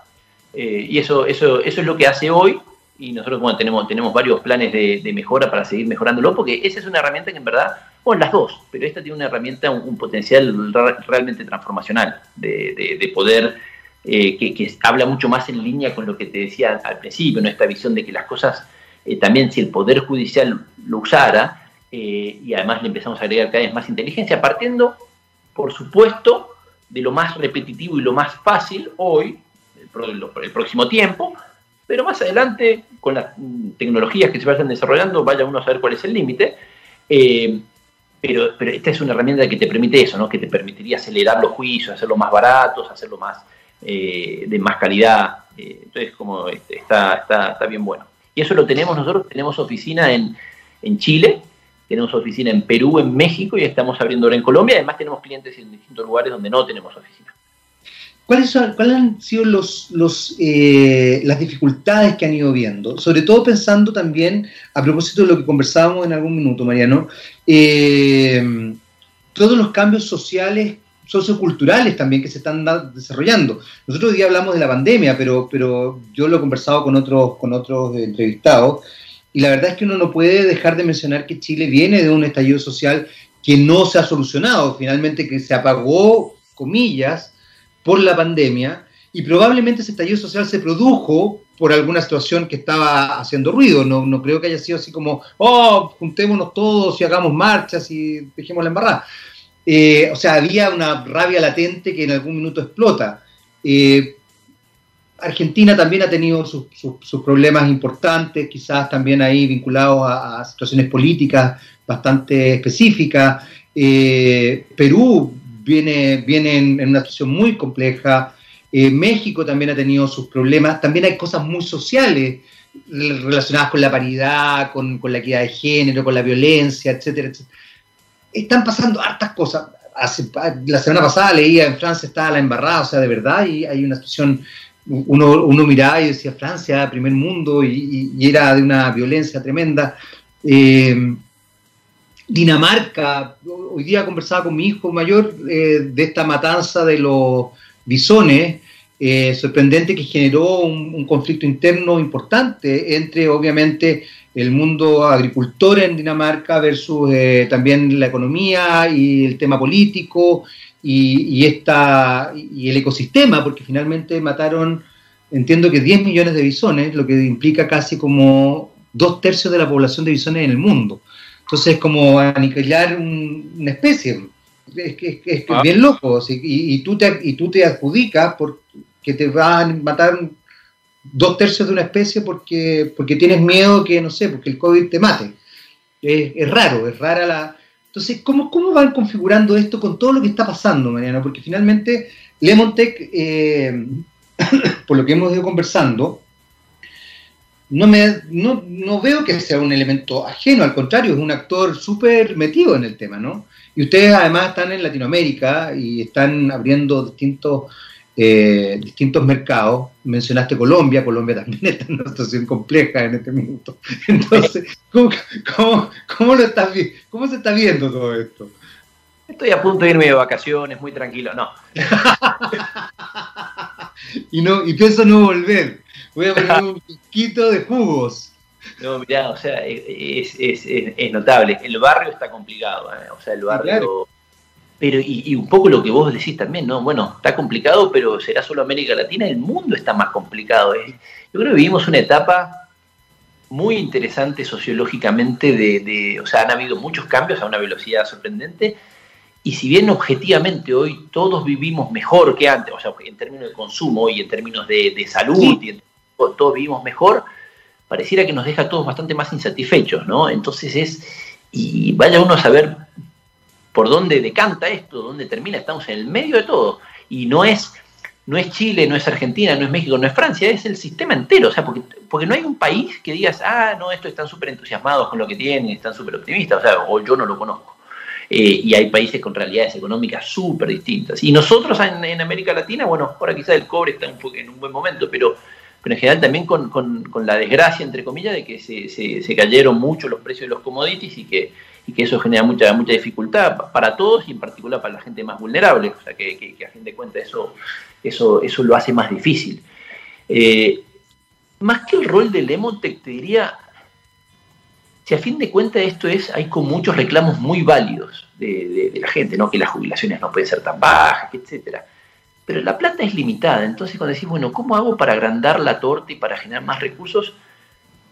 y eso, eso, eso es lo que hace hoy y nosotros bueno, tenemos, tenemos varios planes de, mejora para seguir mejorándolo, porque esa es una herramienta que en verdad, bueno, las dos, pero esta tiene una herramienta, un, potencial realmente transformacional de, poder, eh, que, habla mucho más en línea con lo que te decía al principio, ¿no? esta visión de que las cosas, eh, también si el Poder Judicial lo usara, eh, y además le empezamos a agregar cada vez más inteligencia, partiendo, por supuesto, de lo más repetitivo y lo más fácil hoy, el próximo tiempo, pero más adelante, con las tecnologías que se vayan desarrollando, vaya uno a saber cuál es el límite. Pero, esta es una herramienta que te permite eso, ¿no? que te permitiría acelerar los juicios, hacerlos más baratos, hacerlo más eh, de más calidad. Eh, entonces, como este, está, está, está, bien bueno. Y eso lo tenemos nosotros, tenemos oficina en, en Chile, tenemos oficina en Perú, en México y estamos abriendo ahora en Colombia. Además, tenemos clientes en distintos lugares donde no tenemos oficina. ¿Cuáles, han sido los, los, eh, las dificultades que han ido viendo? Sobre todo pensando también, a propósito de lo que conversábamos en algún minuto, Mariano, eh, todos los cambios sociales, socioculturales también que se están desarrollando. Nosotros hoy día hablamos de la pandemia, pero, pero yo lo he conversado con otros, con otros entrevistados, y la verdad es que uno no puede dejar de mencionar que Chile viene de un estallido social que no se ha solucionado, finalmente que se apagó, comillas, por la pandemia y probablemente ese estallido social se produjo por alguna situación que estaba haciendo ruido. No, no creo que haya sido así como, oh, juntémonos todos y hagamos marchas y dejemos la embarrada. Eh, o sea, había una rabia latente que en algún minuto explota. Eh, Argentina también ha tenido sus, problemas importantes, quizás también ahí vinculados a, situaciones políticas bastante específicas. Eh, Perú viene, viene en, una situación muy compleja. México también ha tenido sus problemas. También hay cosas muy sociales relacionadas con la paridad, con, la equidad de género, con la violencia, etcétera, etcétera. Están pasando hartas cosas. la semana pasada leía en Francia estaba la embarrada, o sea, de verdad, y hay una situación, uno, uno miraba y decía Francia, primer mundo, y, era de una violencia tremenda. Eh, Dinamarca, hoy día conversaba con mi hijo mayor eh, de esta matanza de los bisones, eh, sorprendente que generó un, conflicto interno importante entre, obviamente, el mundo agricultor en Dinamarca versus eh, también la economía y el tema político y, esta, y el ecosistema, porque finalmente mataron, entiendo que 10 millones de bisones, lo que implica casi como dos tercios de la población de bisones en el mundo. Entonces es como aniquilar una especie. Es, que es, ah. bien loco. Y, tú te, y tú te adjudicas porque te van a matar dos tercios de una especie porque, porque tienes miedo que, no sé, porque el COVID te mate. Es, raro, es rara la... Entonces, ¿cómo, ¿cómo van configurando esto con todo lo que está pasando, Mariano? Porque finalmente Lemontech, eh, <coughs> por lo que hemos ido conversando, no, me, no, no, veo que sea un elemento ajeno, al contrario, es un actor súper metido en el tema, ¿no? Y ustedes además están en Latinoamérica y están abriendo distintos eh, distintos mercados. Mencionaste Colombia, Colombia también <laughs> está en una situación compleja en este minuto. <laughs> Entonces, ¿cómo, cómo, lo estás, cómo se está viendo todo esto? Estoy a punto de irme de vacaciones, muy tranquilo, no. <laughs> y no y pienso no volver. Voy a poner un poquito de jugos. No, mirá, o sea, es, es, es, notable. El barrio está complicado, ¿eh? o sea, el barrio pero, y, un poco lo que vos decís también, ¿no? Bueno, está complicado, pero será solo América Latina, el mundo está más complicado. ¿eh? Yo creo que vivimos una etapa muy interesante sociológicamente, de, o sea, han habido muchos cambios a una velocidad sorprendente, y si bien objetivamente hoy todos vivimos mejor que antes, o sea, en términos de consumo y en términos de, salud, y todos vivimos mejor, pareciera que nos deja a todos bastante más insatisfechos, ¿no? Entonces es, y vaya uno a saber por dónde decanta esto, dónde termina, estamos en el medio de todo. Y no es, no es Chile, no es Argentina, no es México, no es Francia, es el sistema entero. O sea, porque, porque no hay un país que digas, ah, no, estos están súper entusiasmados con lo que tienen, están súper optimistas, o sea, o yo no lo conozco. Eh, y hay países con realidades económicas súper distintas. Y nosotros en, América Latina, bueno, ahora quizás el cobre está en un buen momento, pero, pero en general también con, con, la desgracia, entre comillas, de que se, se, se cayeron mucho los precios de los commodities y que y que eso genera mucha, mucha dificultad para todos y en particular para la gente más vulnerable, o sea que, a fin de cuentas eso, eso, eso lo hace más difícil. Eh, más que el rol del Lemontech, te diría, si a fin de cuentas esto es, hay con muchos reclamos muy válidos de, la gente, ¿no? que las jubilaciones no pueden ser tan bajas, etcétera. Pero la plata es limitada, entonces cuando decís, bueno, ¿cómo hago para agrandar la torta y para generar más recursos?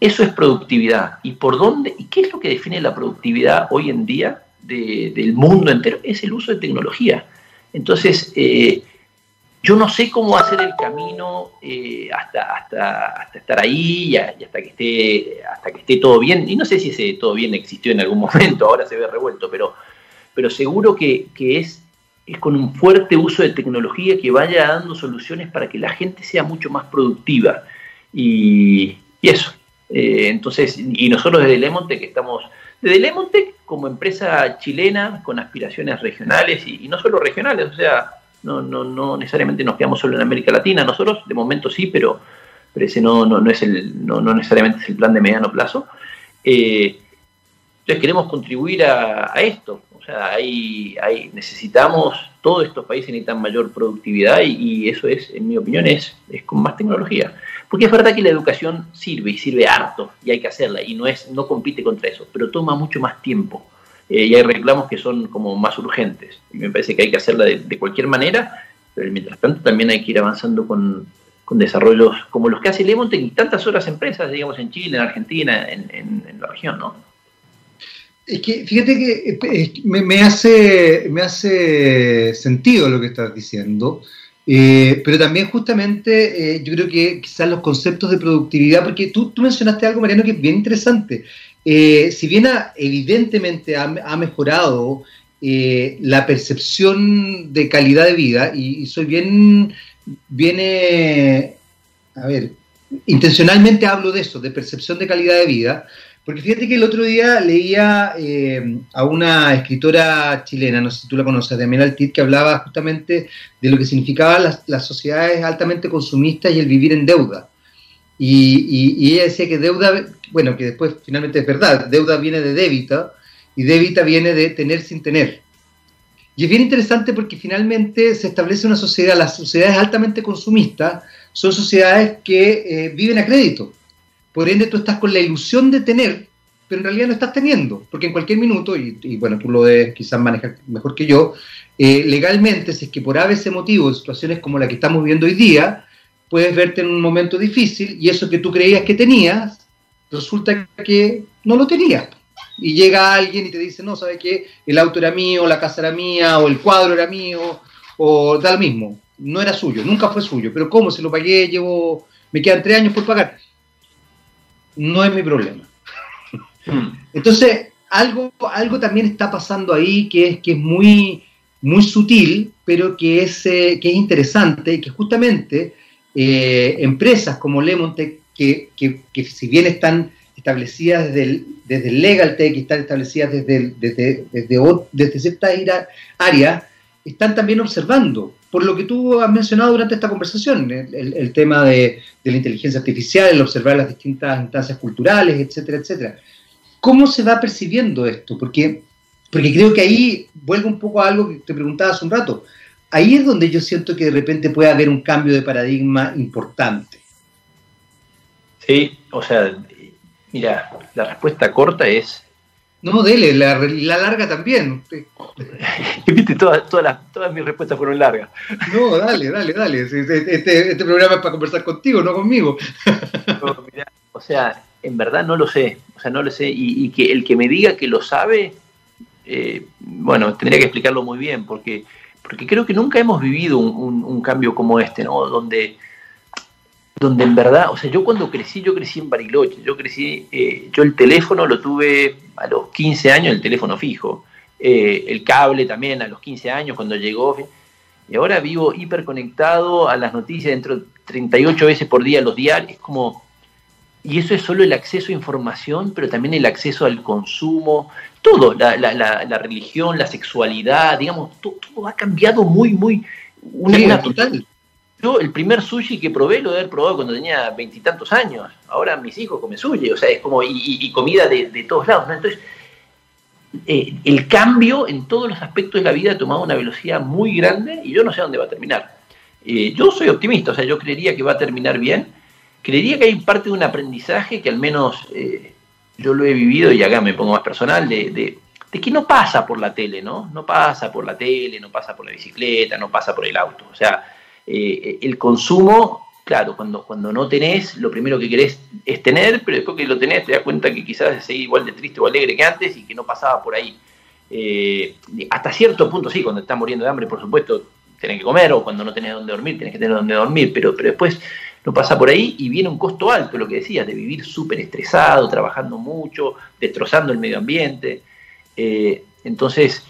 Eso es productividad. ¿Y por dónde? ¿Y qué es lo que define la productividad hoy en día del mundo entero? Es el uso de tecnología. Entonces, eh, yo no sé cómo hacer el camino eh, hasta, hasta, estar ahí y, hasta, que esté, hasta que esté todo bien. Y no sé si ese todo bien existió en algún <laughs> momento, ahora se ve revuelto, pero, pero seguro que, es, es con un fuerte uso de tecnología que vaya dando soluciones para que la gente sea mucho más productiva. Y eso, eh, entonces, y nosotros desde Lemontec estamos, desde Lemontec como empresa chilena con aspiraciones regionales y, no solo regionales, o sea, no, no, no necesariamente nos quedamos solo en América Latina, nosotros de momento sí, pero, pero ese no, no, no es el, no, no, necesariamente es el plan de mediano plazo. Eh, entonces queremos contribuir a, esto, o sea, hay, hay, necesitamos, todos estos países necesitan mayor productividad y, eso es, en mi opinión, es, es con más tecnología. Porque es verdad que la educación sirve y sirve harto y hay que hacerla y no, es, no compite contra eso, pero toma mucho más tiempo eh, y hay reclamos que son como más urgentes. Y me parece que hay que hacerla de, cualquier manera, pero mientras tanto también hay que ir avanzando con, desarrollos como los que hace Lemontec y tantas otras empresas, digamos, en Chile, en Argentina, en, la región, ¿no? Es que fíjate que eh, me, hace, me hace sentido lo que estás diciendo. Eh, pero también justamente eh, yo creo que quizás los conceptos de productividad, porque tú, tú mencionaste algo, Mariano, que es bien interesante. Si bien evidentemente ha, mejorado la percepción de calidad de vida, y, soy bien, viene, a ver, intencionalmente hablo de eso, de percepción de calidad de vida, Porque fíjate que el otro día leía eh, a una escritora chilena, no sé si tú la conoces, de Amel Altit, que hablaba justamente de lo que significaban las, sociedades altamente consumistas y el vivir en deuda. Y, y, ella decía que deuda, bueno, que después finalmente es verdad, deuda viene de débita y débita viene de tener sin tener. Y es bien interesante porque finalmente se establece una sociedad, las sociedades altamente consumistas son sociedades que eh, viven a crédito. Por ende, tú estás con la ilusión de tener, pero en realidad no estás teniendo, porque en cualquier minuto, y, bueno, tú lo debes quizás manejar mejor que yo, eh, legalmente, si es que por ese motivo, situaciones como la que estamos viviendo hoy día, puedes verte en un momento difícil y eso que tú creías que tenías, resulta que no lo tenías y llega alguien y te dice, no, ¿sabe qué? El auto era mío, la casa era mía, o el cuadro era mío, o da lo mismo. No era suyo, nunca fue suyo. Pero ¿cómo? Se lo pagué, llevo, me quedan tres años por pagar. No es mi problema. <laughs> Hmm. Entonces, algo, algo también está pasando ahí que es, que es muy, muy sutil, pero que es, eh, que es interesante, que justamente eh, empresas como Lemontech, que, que, que si bien están establecidas desde el, desde el Legal Tech, están establecidas desde, desde, desde, desde ciertas áreas, están también observando, por lo que tú has mencionado durante esta conversación, el, tema de, la inteligencia artificial, el observar las distintas instancias culturales, etcétera, etcétera. ¿Cómo se va percibiendo esto? Porque, porque creo que ahí vuelvo un poco a algo que te preguntaba hace un rato. Ahí es donde yo siento que de repente puede haber un cambio de paradigma importante. Sí, o sea, Mira, la respuesta corta es. No, dele, la, larga también. <laughs> Viste, todas, todas, todas mis respuestas fueron largas. No, dale, dale, dale. Este, este, este programa es para conversar contigo, no conmigo. o sea, en verdad no lo sé. O sea, no lo sé. Y, que el que me diga que lo sabe, eh, bueno, tendría que explicarlo muy bien, porque, porque creo que nunca hemos vivido un, un cambio como este, ¿no? Donde donde en verdad, o sea, yo cuando crecí, yo crecí en Bariloche, yo crecí, eh, yo el teléfono lo tuve a los 15 años, el teléfono fijo, eh, el cable también a los 15 años cuando llegó, y ahora vivo hiperconectado a las noticias dentro de 38 veces por día los diarios, es como, y eso es solo el acceso a información, pero también el acceso al consumo, todo, la, la, la, religión, la sexualidad, digamos, todo, ha cambiado muy, muy, una, total yo el primer sushi que probé lo de haber probado cuando tenía veintitantos años. Ahora mis hijos comen sushi, o sea, es como, y, comida de, todos lados, ¿no? Entonces, eh, el cambio en todos los aspectos de la vida ha tomado una velocidad muy grande y yo no sé dónde va a terminar. Eh, yo soy optimista, o sea, yo creería que va a terminar bien. Creería que hay parte de un aprendizaje que al menos eh, yo lo he vivido, y acá me pongo más personal, de, de, de, que no pasa por la tele, ¿no? No pasa por la tele, no pasa por la bicicleta, no pasa por el auto. O sea, eh, el consumo, claro, cuando, cuando no tenés, lo primero que querés es tener, pero después que lo tenés te das cuenta que quizás seguís igual de triste o alegre que antes y que no pasaba por ahí. Eh, hasta cierto punto, sí, cuando estás muriendo de hambre, por supuesto, tenés que comer, o cuando no tenés donde dormir, tenés que tener donde dormir, pero, pero después no pasa por ahí y viene un costo alto, lo que decías, de vivir súper estresado, trabajando mucho, destrozando el medio ambiente. Eh, entonces,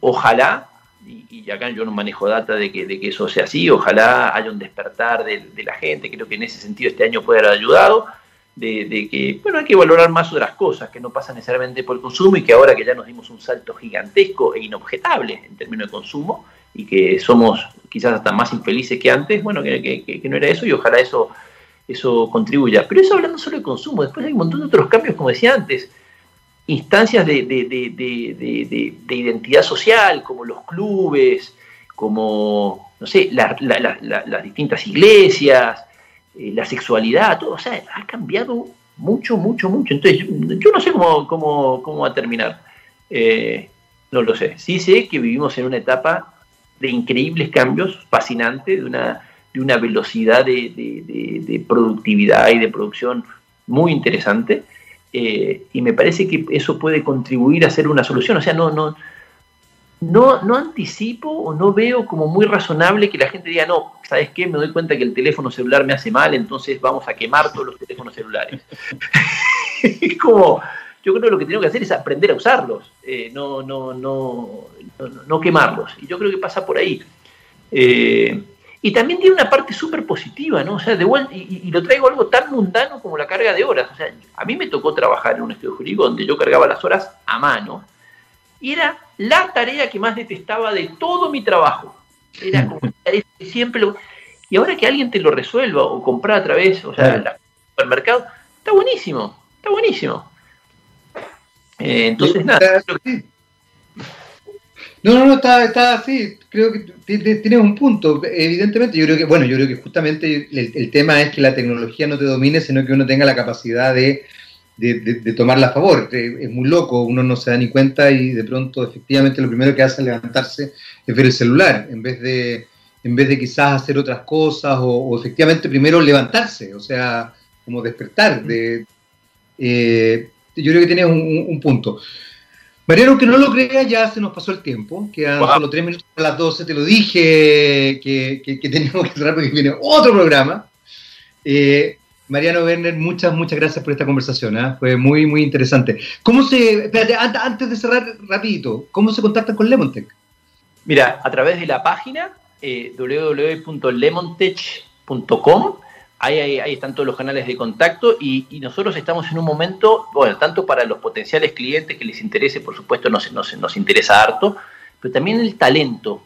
ojalá y, acá yo no manejo data de que, de que eso sea así, ojalá haya un despertar de, la gente, creo que en ese sentido este año puede haber ayudado, de, que, bueno, hay que valorar más otras cosas que no pasan necesariamente por el consumo y que ahora que ya nos dimos un salto gigantesco e inobjetable en términos de consumo y que somos quizás hasta más infelices que antes, bueno, que, que no era eso y ojalá eso, eso contribuya. Pero eso hablando solo de consumo, después hay un montón de otros cambios, como decía antes, instancias de, identidad social, como los clubes, como, no sé, las distintas iglesias, eh, la sexualidad, todo, o sea, ha cambiado mucho, mucho, mucho. Entonces, yo, no sé cómo, cómo, va a terminar. Eh, no lo sé. Sí sé que vivimos en una etapa de increíbles cambios, fascinante, de una, de una velocidad de productividad y de producción muy interesante. Eh, y me parece que eso puede contribuir a ser una solución. O sea, no, no, no, no anticipo o no veo como muy razonable que la gente diga, no, ¿sabes qué? Me doy cuenta que el teléfono celular me hace mal, entonces vamos a quemar todos los teléfonos celulares. <laughs> es como, yo creo que lo que tenemos que hacer es aprender a usarlos, eh, no, no, no, no, quemarlos. Y yo creo que pasa por ahí. Eh, Y también tiene una parte súper positiva, ¿no? O sea, de vuelta, y, lo traigo algo tan mundano carga de horas. O sea, a mí me tocó trabajar en un estudio jurídico donde yo cargaba las horas a mano. Y era la tarea que más detestaba de todo mi trabajo. Era <laughs> como siempre lo... Y ahora que alguien te lo resuelva o comprar a través, o sea, el supermercado, está buenísimo, está buenísimo. Eh, entonces, nada. No, no, no, está, está así. Creo que tienes un punto. Evidentemente, yo creo que, bueno, yo creo que justamente el, tema es que la tecnología no te domine, sino que uno tenga la capacidad de, de, tomarla a favor. Es muy loco, uno no se da ni cuenta y de pronto, efectivamente, lo primero que hace al levantarse es ver el celular, en vez de, en vez de quizás hacer otras cosas o, efectivamente primero levantarse, o sea, como despertar. De, eh, yo creo que tienes un punto. Mariano, que no lo crea, ya se nos pasó el tiempo. Quedan solo tres minutos a las 12. Te lo dije que, que, teníamos que cerrar porque viene otro programa. Eh, Mariano Werner, muchas, muchas gracias por esta conversación. ¿ah? Fue muy, muy interesante. ¿Cómo se, espérate, antes de cerrar rapidito, ¿cómo se contactan con Lemontech? Mira, a través de la página eh, www.lemontech.com Ahí, están todos los canales de contacto y, nosotros estamos en un momento, bueno, tanto para los potenciales clientes que les interese, por supuesto, nos, nos, interesa harto, pero también el talento.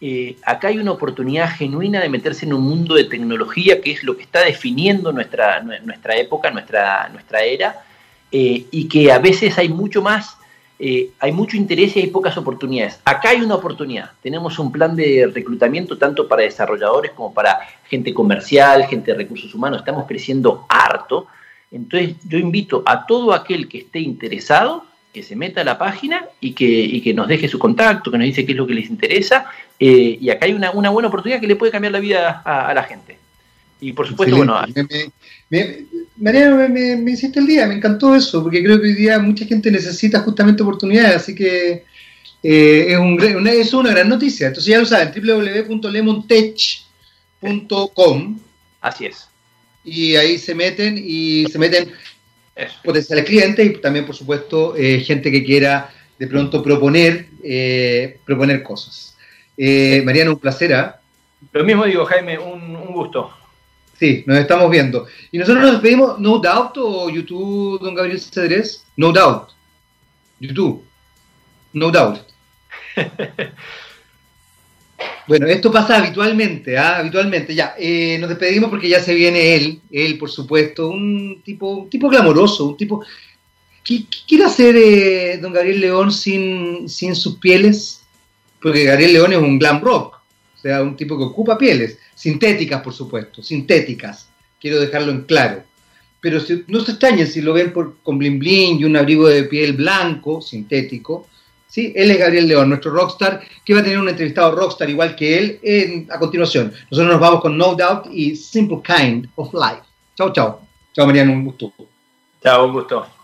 Eh, acá hay una oportunidad genuina de meterse en un mundo de tecnología que es lo que está definiendo nuestra, nuestra época, nuestra, nuestra era, eh, y que a veces hay mucho más eh, hay mucho interés y hay pocas oportunidades. Acá hay una oportunidad. Tenemos un plan de reclutamiento tanto para desarrolladores como para gente comercial, gente de recursos humanos. Estamos creciendo harto. Entonces yo invito a todo aquel que esté interesado que se meta a la página y que, que nos deje su contacto, que nos dice qué es lo que les interesa. Eh, y acá hay una, buena oportunidad que le puede cambiar la vida a la gente. Y por supuesto, bueno. Mariano, me, me, hiciste el día, me encantó eso, porque creo que hoy día mucha gente necesita justamente oportunidades, así que eh, es, un, una, es una gran noticia. Entonces ya lo saben, www.lemontech.com. Así es. Y ahí se meten y se meten potenciales clientes y también, por supuesto, eh, gente que quiera de pronto proponer, eh, proponer cosas. Mariano, un placer. ¿ah? Lo mismo digo, Jaime, un, un gusto. Sí, nos estamos viendo. Y nosotros nos despedimos, No Doubt o YouTube, don Gabriel Cedrés. No Doubt. YouTube. No Doubt. <laughs> bueno, esto pasa habitualmente, ¿ah? habitualmente. Ya, eh, nos despedimos porque ya se viene él, él, por supuesto, un tipo, un tipo glamoroso, un tipo. ¿Qué, quiere hacer eh, don Gabriel León sin, sin sus pieles? Porque Gabriel León es un glam rock, sea, un tipo que ocupa pieles sintéticas, por supuesto, sintéticas, quiero dejarlo en claro. Pero no se extrañen si lo ven con bling bling y un abrigo de piel blanco, sintético. ¿sí? Él es Gabriel León, nuestro rockstar, que va a tener un entrevistado rockstar igual que él a continuación. Nosotros nos vamos con No Doubt y Simple Kind of Life. Chao, chao. Chao, Mariano, un gusto. Chao, un gusto.